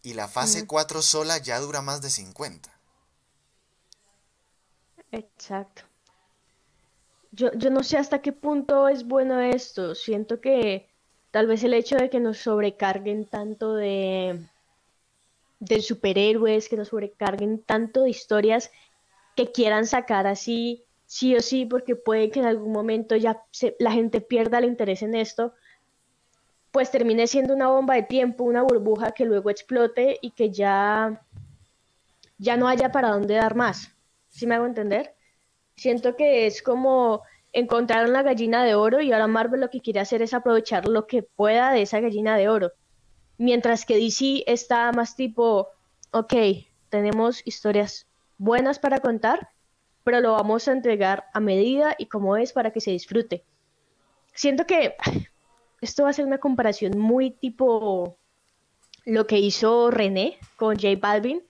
Y la fase 4 sola ya dura más de 50. Exacto. Yo, yo no sé hasta qué punto es bueno esto. Siento que tal vez el hecho de que nos sobrecarguen tanto de, de superhéroes, que nos sobrecarguen tanto de historias que quieran sacar así, sí o sí, porque puede que en algún momento ya la gente pierda el interés en esto, pues termine siendo una bomba de tiempo, una burbuja que luego explote y que ya, ya no haya para dónde dar más. ¿Sí me hago entender? Siento que es como encontrar una gallina de oro y ahora Marvel lo que quiere hacer es aprovechar lo que pueda de esa gallina de oro. Mientras que DC está más tipo, ok, tenemos historias buenas para contar, pero lo vamos a entregar a medida y como es para que se disfrute. Siento que esto va a ser una comparación muy tipo lo que hizo René con J Balvin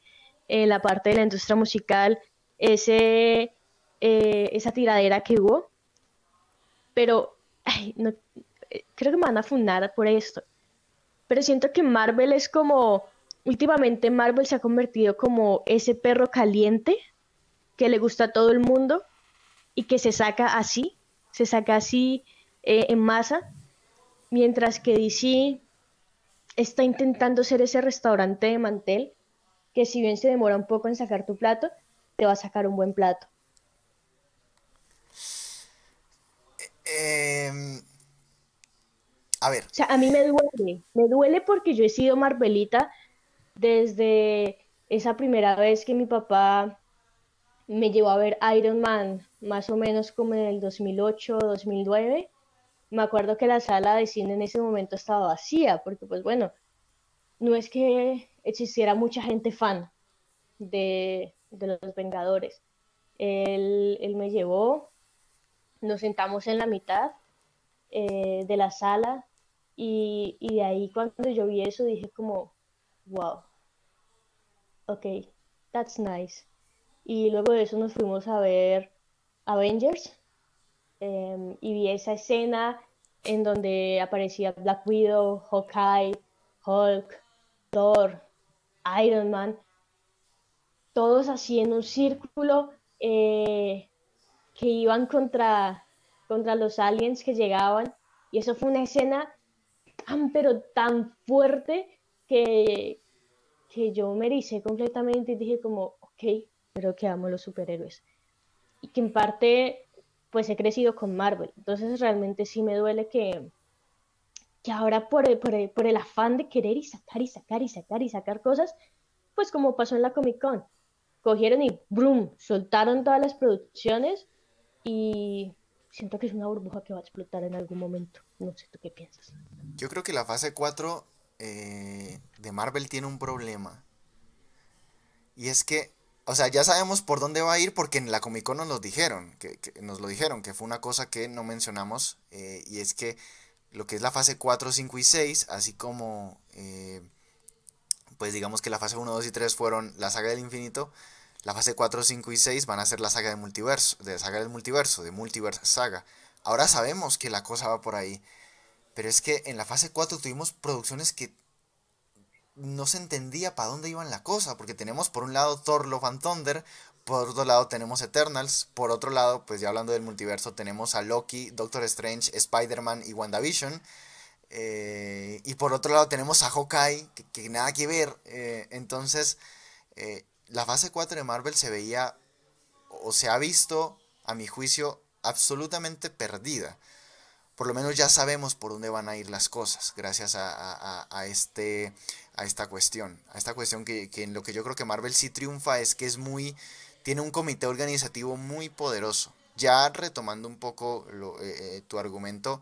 en la parte de la industria musical, ese, eh, esa tiradera que hubo. Pero no, creo que me van a fundar por esto. Pero siento que Marvel es como últimamente Marvel se ha convertido como ese perro caliente que le gusta a todo el mundo y que se saca así, se saca así eh, en masa, mientras que DC está intentando ser ese restaurante de mantel que si bien se demora un poco en sacar tu plato, te va a sacar un buen plato. Em, a ver. O sea, a mí me duele, me duele porque yo he sido Marvelita desde esa primera vez que mi papá me llevó a ver Iron Man, más o menos como en el 2008 2009, me acuerdo que la sala de cine en ese momento estaba vacía, porque pues bueno, no es que existiera mucha gente fan de, los Vengadores. Él, me llevó, nos sentamos en la mitad eh, de la sala y, y, de ahí cuando yo vi eso dije como, wow, ok, that's nice. Y luego de eso nos fuimos a ver Avengers em, y vi esa escena en donde aparecía Black Widow, Hawkeye, Hulk, Thor, Iron Man, todos así en un círculo eh, que iban contra, contra los aliens que llegaban. Y eso fue una escena tan, pero tan fuerte que, que yo me ericé completamente y dije como, ok, pero que amo los superhéroes. Y que en parte, pues he crecido con Marvel. Entonces realmente sí me duele que, que ahora por el, por, por el afán de querer y sacar y sacar y sacar y sacar cosas, pues como pasó en la Comic Con, cogieron y ¡brum! soltaron todas las producciones y siento que es una burbuja que va a explotar en algún momento. No sé, ¿tú qué piensas? Yo creo que la fase 4 eh, de Marvel tiene un problema. Y es que, o sea, ya sabemos por dónde va a ir porque en la Comic Con nos lo dijeron, que, nos lo dijeron, que fue una cosa que no mencionamos, eh, y es que lo que es la fase 4, 5 y 6, así como, eh, pues digamos que la fase 1, 2 y 3 fueron la saga del infinito, la fase 4, 5 y 6 van a ser la saga de multiverso, de saga del multiverso, de multiverse saga. Ahora sabemos que la cosa va por ahí. Pero es que en la fase 4 tuvimos producciones que no se entendía para dónde iban la cosa, porque tenemos por un lado Thor Love and Thunder, por otro lado tenemos Eternals, por otro lado, pues ya hablando del multiverso, tenemos a Loki, Doctor Strange, Spider-Man y WandaVision. Eh, y por otro lado tenemos a Hawkeye, que, nada que ver. Eh, entonces, eh, la fase 4 de Marvel se veía, o se ha visto, a mi juicio, absolutamente perdida por lo menos ya sabemos por dónde van a ir las cosas, gracias a, este, a esta cuestión. A esta cuestión que, en lo que yo creo que Marvel sí triunfa es que es muy. tiene un comité organizativo muy poderoso. Ya retomando un poco eh, eh, tu argumento,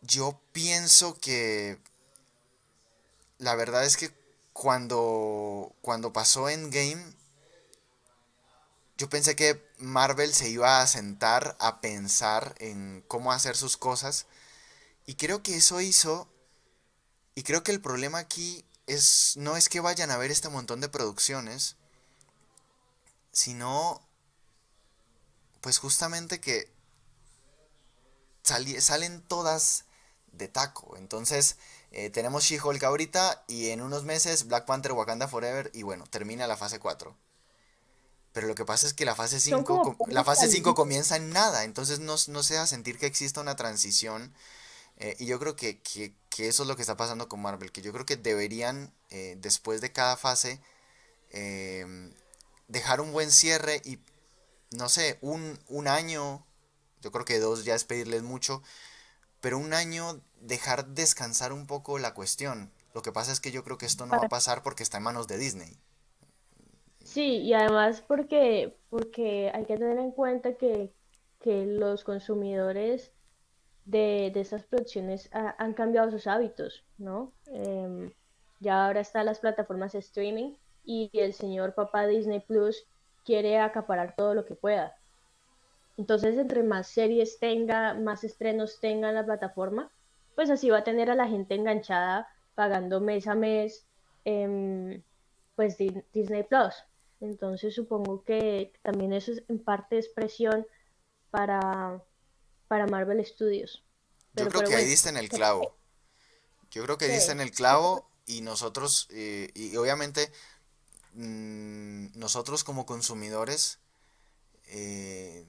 yo pienso que la verdad es que cuando, cuando pasó Endgame, yo pensé que Marvel se iba a sentar a pensar en cómo hacer sus cosas. Y creo que eso hizo. Y creo que el problema aquí es. no es que vayan a ver este montón de producciones. Sino. Pues justamente que. salen todas de taco. Entonces. Eh, tenemos She-Hulk ahorita. Y en unos meses Black Panther Wakanda Forever. Y bueno, termina la fase 4. Pero lo que pasa es que la fase 5, la fase 5 comienza en nada, entonces no, no se da sentir que exista una transición. Eh, y yo creo que, eso es lo que está pasando con Marvel, que yo creo que deberían, eh, después de cada fase, dejar un buen cierre y, no sé, un, un año, yo creo que dos ya es pedirles mucho, pero un año dejar descansar un poco la cuestión. Lo que pasa es que yo creo que esto no va a pasar porque está en manos de Disney. Sí, y además porque, porque hay que tener en cuenta que, los consumidores de, de estas producciones han cambiado sus hábitos, ¿no? Em, ya ahora están las plataformas de streaming y el señor papá Disney Plus quiere acaparar todo lo que pueda. Entonces, entre más series tenga, más estrenos tenga en la plataforma, pues así va a tener a la gente enganchada pagando mes a mes, em, pues Disney Plus. Entonces supongo que también eso es en parte expresión para, para Marvel Studios. Yo creo que ahí diste en el clavo. Yo creo que diste en el clavo y nosotros, eh, y obviamente mm, nosotros como consumidores eh,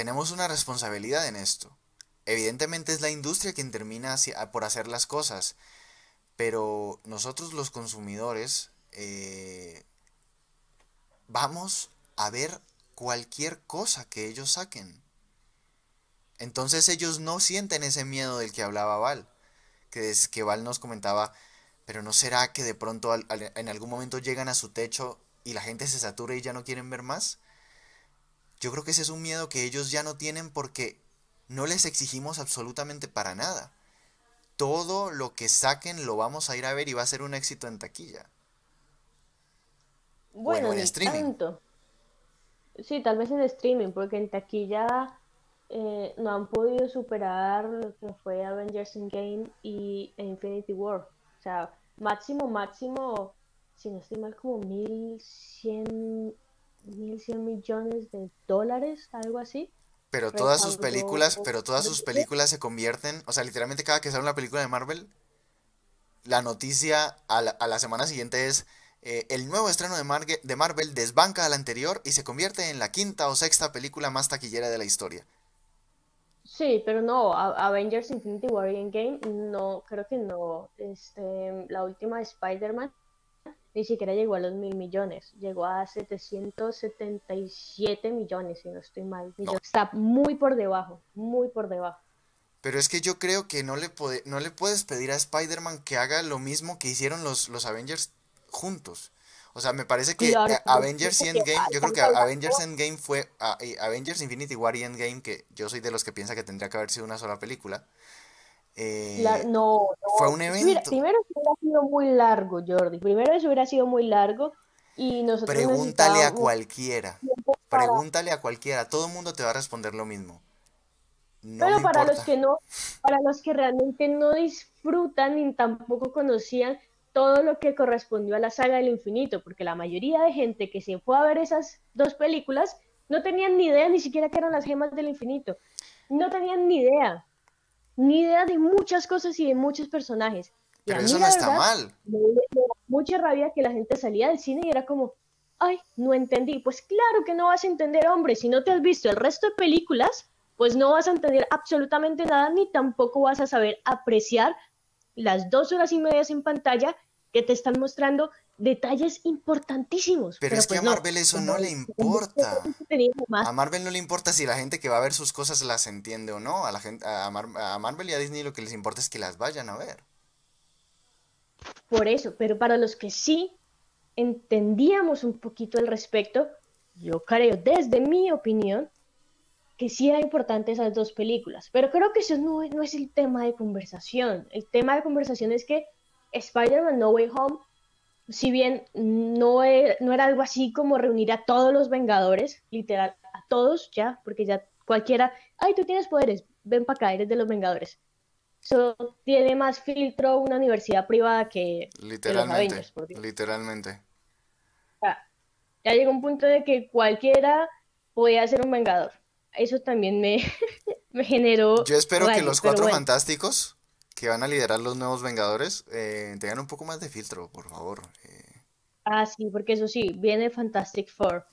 tenemos una responsabilidad en esto. Evidentemente es la industria quien termina por hacer las cosas, pero nosotros los consumidores eh, vamos a ver cualquier cosa que ellos saquen. Entonces ellos no sienten ese miedo del que hablaba Val, que es que Val nos comentaba, pero no será que de pronto en algún momento llegan a su techo y la gente se satura y ya no quieren ver más. Yo creo que ese es un miedo que ellos ya no tienen porque no les exigimos absolutamente para nada. todo lo que saquen lo vamos a ir a ver y va a ser un éxito en taquilla. Bueno, en streaming. Sí, tal vez en streaming, porque en taquilla eh, no han podido superar lo que fue Avengers Endgame y Infinity War. O sea, máximo, máximo, si no estoy mal, como 1100, 1100 millones de dólares, algo así. Pero todas sus películas, pero todas sus películas se convierten, o sea, literalmente cada que sale una película de Marvel, la noticia a la, a la semana siguiente es eh, el nuevo estreno de, de Marvel desbanca a la anterior y se convierte en la quinta o sexta película más taquillera de la historia. Sí, pero no, Avengers Infinity War Game no, creo que no. Este, la última de Spider-Man ni siquiera llegó a los mil millones, llegó a 777 millones, si no estoy mal. Está muy por debajo, muy por debajo. Pero es que yo creo que no le, no le puedes pedir a Spider-Man que haga lo mismo que hicieron los, los Avengers juntos. O sea, me parece que Avengers y Endgame, yo creo que Avengers Endgame fue Avengers Infinity War y Endgame, que yo soy de los que piensa que tendría que haber sido una sola película. Eh, no, fue un evento. primero hubiera sido muy largo, Jordi. Primero eso hubiera sido muy largo y nosotros Pregúntale a cualquiera. Pregúntale a cualquiera. Todo el mundo te va a responder lo mismo. Pero para los que no, para los que realmente no disfrutan ni tampoco conocían todo lo que correspondió a la saga del infinito, porque la mayoría de gente que se fue a ver esas dos películas no tenían ni idea ni siquiera que eran las gemas del infinito. No tenían ni idea. Ni idea de muchas cosas y de muchos personajes. Pero eso no está mal. Me, mucha rabia que la gente salía del cine y era como, ay, no entendí. Pues claro que no vas a entender, hombre. Si no te has visto el resto de películas, pues no vas a entender absolutamente nada ni tampoco vas a saber apreciar las dos horas y media en pantalla que te están mostrando detalles importantísimos. Pero, es que pues a Marvel eso no le importa. A Marvel no le importa si la gente que va a ver sus cosas las entiende o no. A la gente, a, a Marvel y a Disney lo que les importa es que las vayan a ver. Por eso, pero para los que sí entendíamos un poquito al respecto, yo creo, desde mi opinión, que sí era importante esas dos películas. Pero creo que eso no, no es el tema de conversación. El tema de conversación es que Spider-Man No Way Home, si bien no era, no era algo así como reunir a todos los Vengadores, literal, a todos ya, porque ya cualquiera, ay, tú tienes poderes, ven para acá, eres de los Vengadores. Eso tiene más filtro una universidad privada que, literalmente, los Avengers, literalmente. Ya, ya llegó un punto de que cualquiera podía ser un Vengador eso también me, me generó... Yo espero que los cuatro fantásticos que van a liderar los nuevos Vengadores eh, tengan un poco más de filtro, por favor. Eh. Ah, sí, porque eso sí, viene Fantastic Four.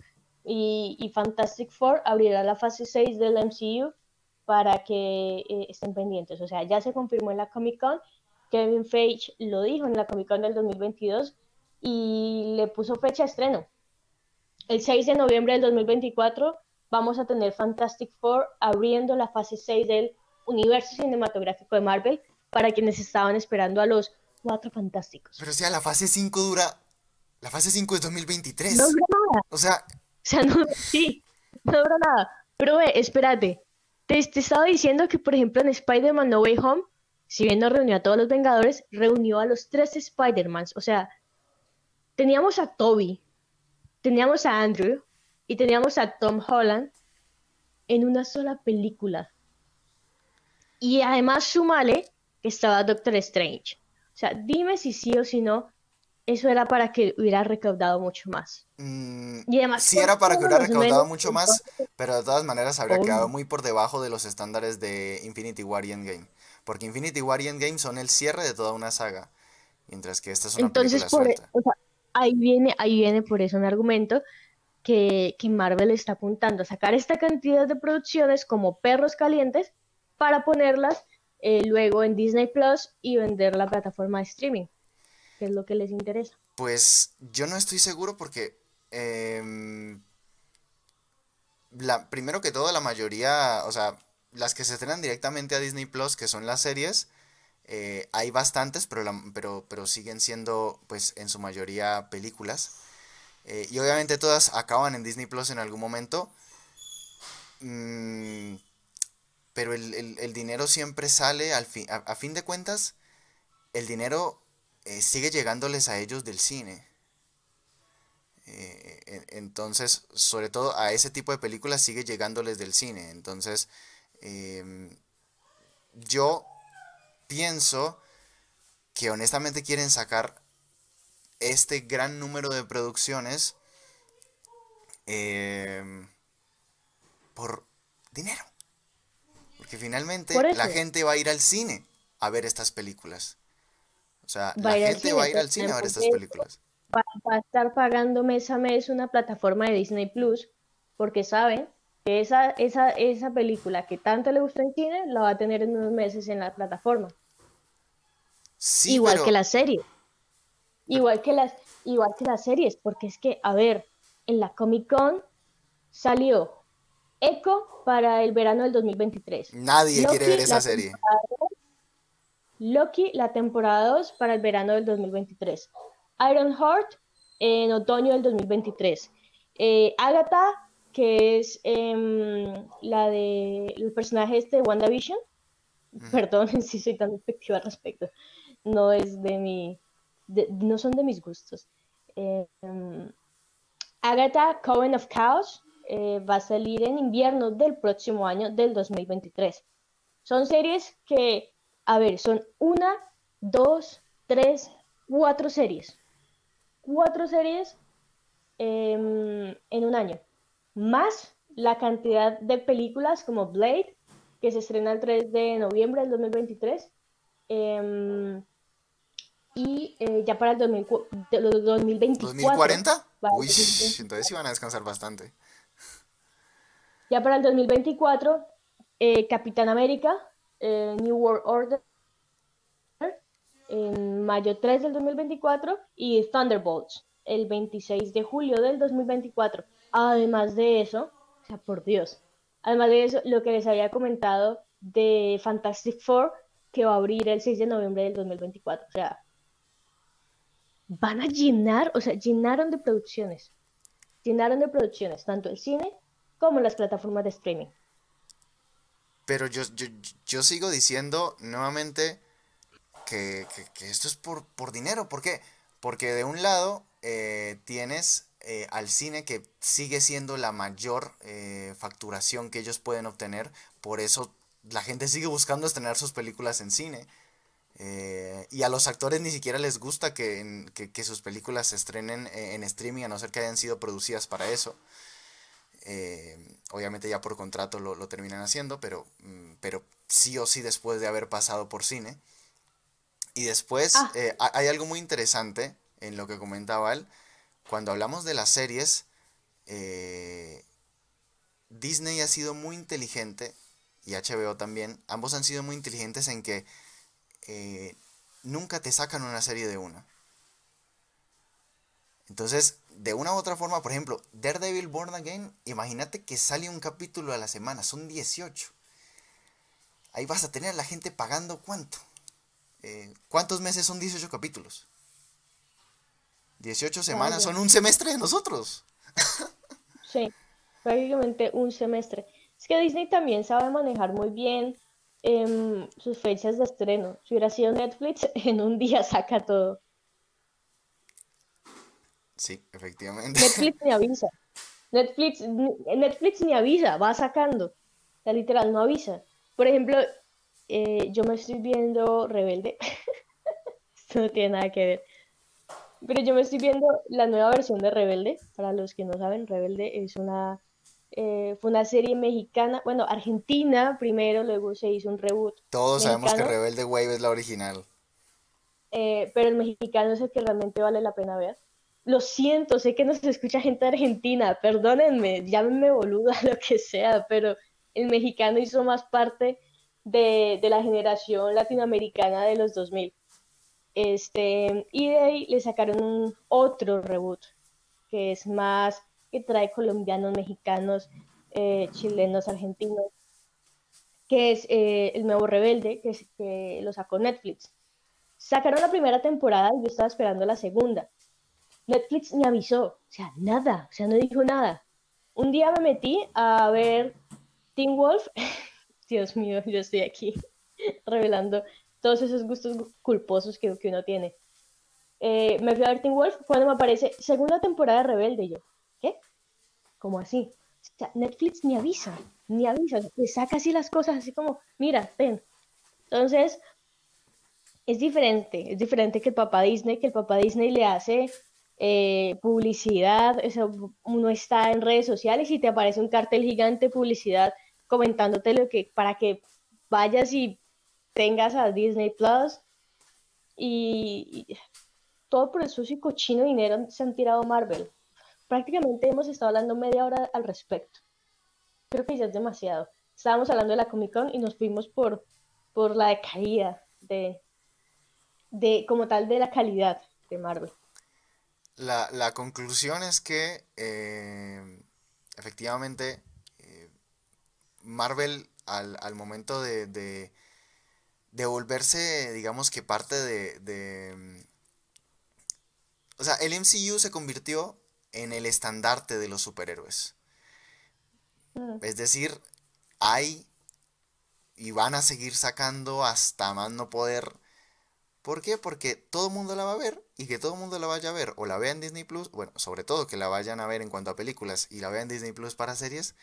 Y, Fantastic Four abrirá la fase 6 del MCU para que eh, estén pendientes. O sea, ya se confirmó en la Comic Con. Kevin Feige lo dijo en la Comic Con del 2022 y le puso fecha de estreno. El 6 de noviembre del 2024 vamos a tener Fantastic Four abriendo la fase 6 del universo cinematográfico de Marvel para quienes estaban esperando a los cuatro fantásticos. Pero o sea, la fase 5 dura... La fase 5 es 2023. No dura nada. O sea... O sea, no, sí, no dura nada. Pero ve, espérate. Te, te estaba diciendo que, por ejemplo, en Spider-Man No Way Home, si bien no reunió a todos los Vengadores, reunió a los tres Spider-Mans. O sea, teníamos a Toby, teníamos a Andrew, y teníamos a Tom Holland en una sola película. Y además sumale estaba Doctor Strange. O sea, dime si sí o si no, eso era para que hubiera recaudado mucho más. Mm, y además, sí era para que hubiera recaudado mucho más, pero de todas maneras habría quedado muy por debajo de los estándares de Infinity War y Endgame. Porque Infinity War y Endgame son el cierre de toda una saga, mientras que esta es una Entonces, por, e, o sea, ahí viene, ahí viene por eso un argumento que, Marvel está apuntando a sacar esta cantidad de producciones como perros calientes para ponerlas eh, luego en Disney Plus y vender la plataforma de streaming, que es lo que les interesa. Pues yo no estoy seguro porque em, la, primero que todo la mayoría, o sea, las que se estrenan directamente a Disney Plus, que son las series, eh, hay bastantes, pero, pero, pero siguen siendo pues en su mayoría películas. Eh, y obviamente todas acaban en Disney Plus en algún momento. Mm, pero el, dinero siempre sale, al a, fin de cuentas, el dinero eh, sigue llegándoles a ellos del cine. Eh, entonces, sobre todo a ese tipo de películas sigue llegándoles del cine. Entonces, em, yo pienso que honestamente quieren sacar este gran número de producciones em, por dinero. Porque finalmente la gente va a ir al cine a ver estas películas. O sea, la gente va a ir al cine a ver estas películas. Va, a estar pagando mes a mes una plataforma de Disney Plus porque saben que esa, esa, esa película que tanto le gusta en cine la va a tener en unos meses en la plataforma. igual que la serie. Igual que las, igual que las series, porque es que, a ver, en la Comic Con salió Echo para el verano del 2023. Nadie quiere ver esa serie. Loki, la temporada 2 para el verano del 2023. Iron Heart en otoño del 2023. Eh, Agatha, que es em, la de el personaje este de WandaVision. Perdón si soy tan efectiva al respecto. No es de mi. no son de mis gustos. Em, Agatha, Coven of Chaos, eh, va a salir en invierno del próximo año, del 2023. Son series que, a ver, son una, dos, tres, cuatro series. Cuatro series em, en un año. Más la cantidad de películas como Blade, que se estrena el 3 de noviembre del 2023. Em, y eh, ya para el 2024. ¿2040? Uy, entonces iban a descansar bastante. Ya para el 2024, eh, Capitán América, eh, New World Order, en mayo 3 del 2024, y Thunderbolts, el 26 de julio del 2024. Además de eso, o sea, por Dios, además de eso, lo que les había comentado de Fantastic Four, que va a abrir el 6 de noviembre del 2024. O sea, van a llenar, o sea, llenaron de producciones. Llenaron de producciones, tanto el cine como las plataformas de streaming. Pero yo, yo, sigo diciendo nuevamente que, esto es por, por, dinero. ¿Por qué? Porque de un lado eh, tienes eh, al cine que sigue siendo la mayor eh, facturación que ellos pueden obtener. Por eso la gente sigue buscando estrenar sus películas en cine. y a los actores ni siquiera les gusta que, que sus películas se estrenen en streaming, a no ser que hayan sido producidas para eso. Eh, obviamente ya por contrato lo, terminan haciendo, pero, mm, pero sí o sí después de haber pasado por cine. Y después ah. eh, hay algo muy interesante en lo que comentaba él. Cuando hablamos de las series, eh, Disney ha sido muy inteligente, y HBO también, ambos han sido muy inteligentes en que nunca te sacan una serie de una. Entonces, de una u otra forma, por ejemplo, Daredevil Born Again, imagínate que sale un capítulo a la semana, son 18. Ahí vas a tener a la gente pagando cuánto. Eh, ¿Cuántos meses son 18 capítulos? 18 semanas son un semestre de nosotros. sí, prácticamente un semestre. Es que Disney también sabe manejar muy bien em, sus fechas de estreno. Si hubiera sido Netflix, en un día saca todo. Sí, efectivamente. Netflix ni avisa. Netflix, Netflix ni avisa, va sacando. O sea, literal, no avisa. Por ejemplo, eh, yo me estoy viendo Rebelde. Esto no tiene nada que ver. Pero yo me estoy viendo la nueva versión de Rebelde. Para los que no saben, Rebelde es una. Eh, fue una serie mexicana, bueno, argentina primero, luego se hizo un reboot. Todos sabemos que Rebelde Wave es la original. Eh, pero el mexicano es el que realmente vale la pena ver lo siento, sé que no se escucha gente argentina, perdónenme, llámenme boluda, lo que sea, pero el mexicano hizo más parte de, la generación latinoamericana de los 2000. Este, y de ahí le sacaron un otro reboot, que es más, que trae colombianos, mexicanos, eh, chilenos, argentinos, que es eh, El Nuevo Rebelde, que, que lo sacó Netflix. Sacaron la primera temporada y yo estaba esperando la segunda Netflix me avisó, o sea, nada, o sea, no dijo nada. Un día me metí a ver Teen Wolf Dios mío, yo estoy aquí revelando todos esos gustos culposos que, uno tiene. Eh, me fui a ver Teen Wolf cuando me aparece segunda temporada de Rebelde. yo, ¿qué? ¿Cómo así? Netflix ni avisa, ni avisa, le saca así las cosas, así como, mira, ven. Entonces, es diferente, es diferente que el papá Disney, que el papá Disney le hace eh, publicidad, uno está en redes sociales y te aparece un cartel gigante publicidad comentándote lo que, para que vayas y tengas a Disney Plus y, todo por sucio y cochino dinero se han tirado Marvel. Prácticamente hemos estado hablando media hora al respecto. Creo que es demasiado. Estábamos hablando de la Comic Con y nos fuimos por, por la decaída de, de, como tal, de la calidad de Marvel. La, conclusión es que eh, efectivamente eh, Marvel al, momento de, de, volverse, digamos que parte de, O sea, el MCU se convirtió en el estandarte de los superhéroes. Mm. Es decir, hay y van a seguir sacando hasta más no poder ¿Por qué? Porque todo el mundo la va a ver y que todo el mundo la vaya a ver o la vea en Disney Plus, bueno, sobre todo que la vayan a ver en cuanto a películas y la vean en Disney Plus para series,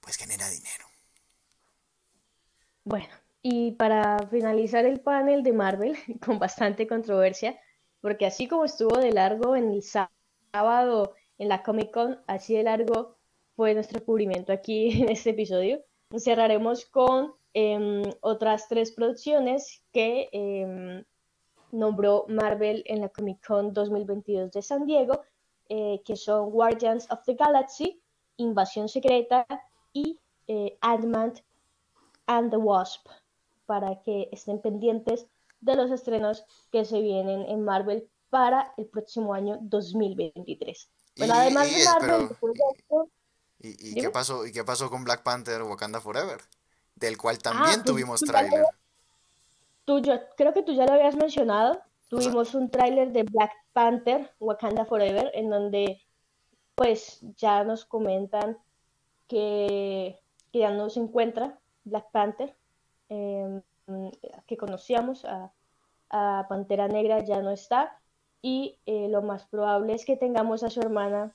pues genera dinero. Bueno, y para finalizar el panel de Marvel, con bastante controversia, porque así como estuvo de largo en el sábado en la Comic Con, así de largo fue nuestro cubrimiento aquí en este episodio. Cerraremos con Em, otras tres producciones que em, nombró Marvel en la Comic Con 2022 de San Diego, eh, que son Guardians of the Galaxy, Invasión Secreta y eh, Ant-Man and the Wasp, para que estén pendientes de los estrenos que se vienen en Marvel para el próximo año 2023. Bueno, además de Marvel, ¿y, qué pasó, ¿y qué pasó con Black Panther Wakanda Forever? del cual ah, también tuvimos tráiler. Creo que tú ya lo habías mencionado. Tuvimos un tráiler de Black Panther, Wakanda Forever, en donde pues ya nos comentan que, ya no se encuentra Black Panther, em, que conocíamos a, Pantera Negra ya no está. Y eh, lo más probable es que tengamos a su hermana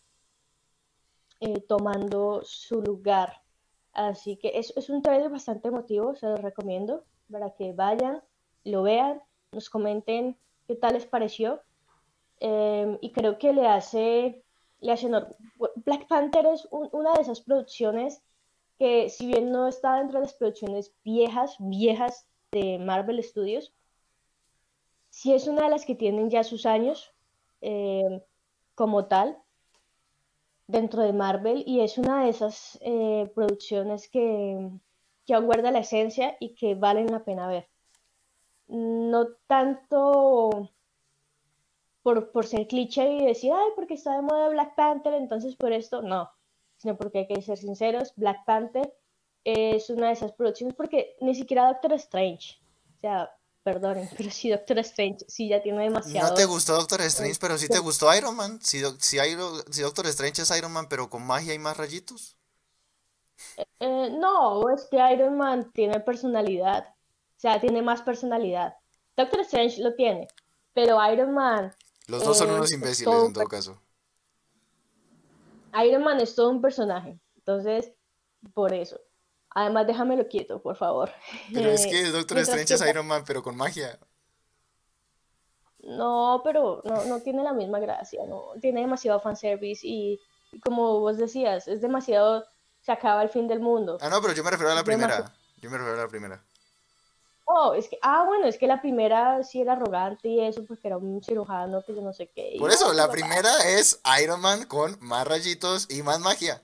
eh, tomando su lugar. Así que es, es un trailer bastante emotivo, se los recomiendo para que vayan, lo vean, nos comenten qué tal les pareció. Em, y creo que le hace, le hace. Black Panther es una de esas producciones que si bien no está dentro de las producciones viejas, viejas de Marvel Studios, sí es una de las que tienen ya sus años em, como tal dentro de Marvel y es una de esas eh, producciones que, que aún guarda la esencia y que valen la pena ver. No tanto por, por ser cliché y decir, ay, porque está de moda Black Panther, entonces por esto, no, sino porque hay que ser sinceros, Black Panther es una de esas producciones porque ni siquiera Doctor Strange, o sea, perdonen, pero si Doctor Strange sí ya tiene demasiado. No te gustó Doctor Strange, pero sí te gustó Iron Man. Si, si, si Doctor Strange es Iron Man, pero con magia y más rayitos. Eh, no, es que Iron Man tiene personalidad. O sea, tiene más personalidad. Doctor Strange lo tiene, pero Iron Man. Los dos son unos imbéciles en todo caso. Iron Man es todo un personaje. Entonces, por eso. Además, déjamelo quieto, por favor. Pero es que Doctor Strange es Iron Man, pero con magia. No, pero no, no tiene la misma gracia, no. Tiene demasiado fanservice y, y como vos decías, es demasiado. Se acaba el fin del mundo. Ah, no, pero yo me refiero a la primera. Yo me refiero a la primera. Oh, es que, ah, bueno, es que la primera sí era arrogante y eso, porque era un cirujano que yo no sé qué. Por eso, la primera es Iron Man con más rayitos y más magia.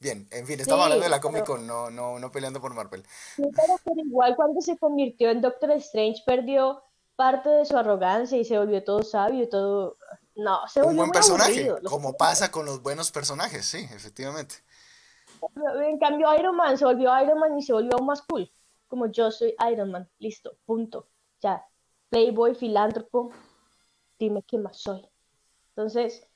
Bien, en fin, estamos hablando de la Comic Con, no, no, no peleando por Marvel. pero, igual cuando se convirtió en Doctor Strange perdió parte de su arrogancia y se volvió todo sabio y todo... No, se volvió Un buen personaje, como pasa con los buenos personajes, sí, efectivamente. En cambio Iron Man se volvió Iron Man y se volvió aún más cool. Como yo soy Iron Man, listo, punto. Ya, playboy, filántropo, dime qué más soy. Entonces,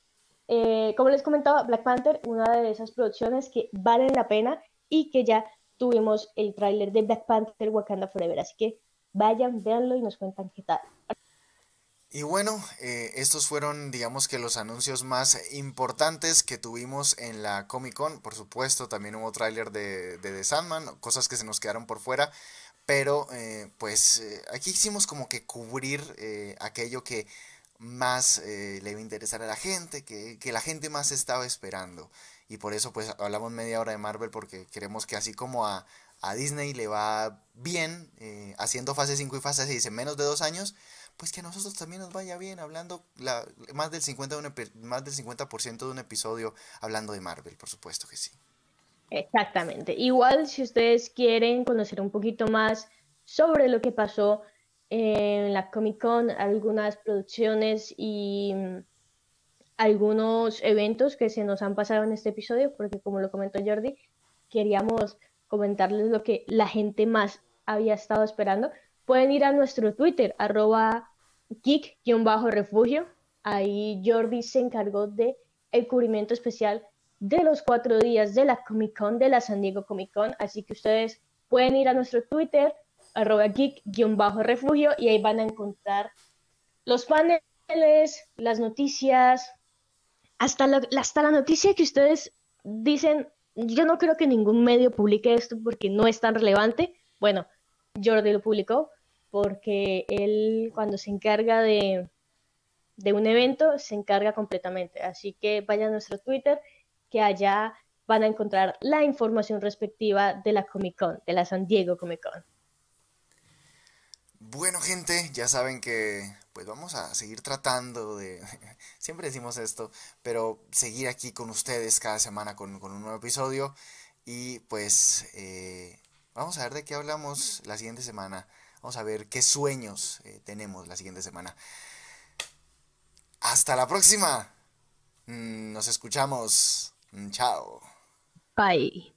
eh, como les comentaba, Black Panther, una de esas producciones que valen la pena y que ya tuvimos el tráiler de Black Panther Wakanda Forever. Así que vayan, véanlo y nos cuentan qué tal. Y bueno, eh, estos fueron, digamos que los anuncios más importantes que tuvimos en la Comic Con. Por supuesto, también hubo tráiler de, de The Sandman, cosas que se nos quedaron por fuera. Pero, eh, pues, eh, aquí hicimos como que cubrir aquello que más le iba a interesar a la gente, que, que la gente más estaba esperando. Y por eso, pues, hablamos media hora de Marvel, porque queremos que así como a, a Disney le va bien haciendo fase 5 y fase 6 en menos de dos años, pues que a nosotros también nos vaya bien hablando la, más del 50%, de un, más del 50 de un episodio hablando de Marvel, por supuesto que sí. Exactamente. Igual si ustedes quieren conocer un poquito más sobre lo que pasó en la Comic Con, algunas producciones y mm, algunos eventos que se nos han pasado en este episodio, porque como lo comentó Jordi, queríamos comentarles lo que la gente más había estado esperando pueden ir a nuestro Twitter, arroba geek-refugio. Ahí Jordi se encargó de el cubrimiento especial de los cuatro días de la Comic Con, de la San Diego Comic Con. Así que ustedes pueden ir a nuestro Twitter, arroba geek-refugio, y ahí van a encontrar los paneles, las noticias, hasta hasta la noticia que ustedes dicen, yo no creo que ningún medio publique esto porque no es tan relevante. Bueno, Jordi lo publicó, porque él cuando se encarga de, un evento se encarga completamente. Así que vayan a nuestro Twitter, que allá van a encontrar la información respectiva de la Comic Con, de la San Diego Comic Con. Bueno gente, ya saben que pues vamos a seguir tratando de, siempre decimos esto, pero seguir aquí con ustedes cada semana con, un nuevo episodio y pues eh, vamos a ver de qué hablamos la siguiente semana. Vamos a ver qué sueños eh, tenemos la siguiente semana. Hasta la próxima. Mm, nos escuchamos. Mm, chao. Bye.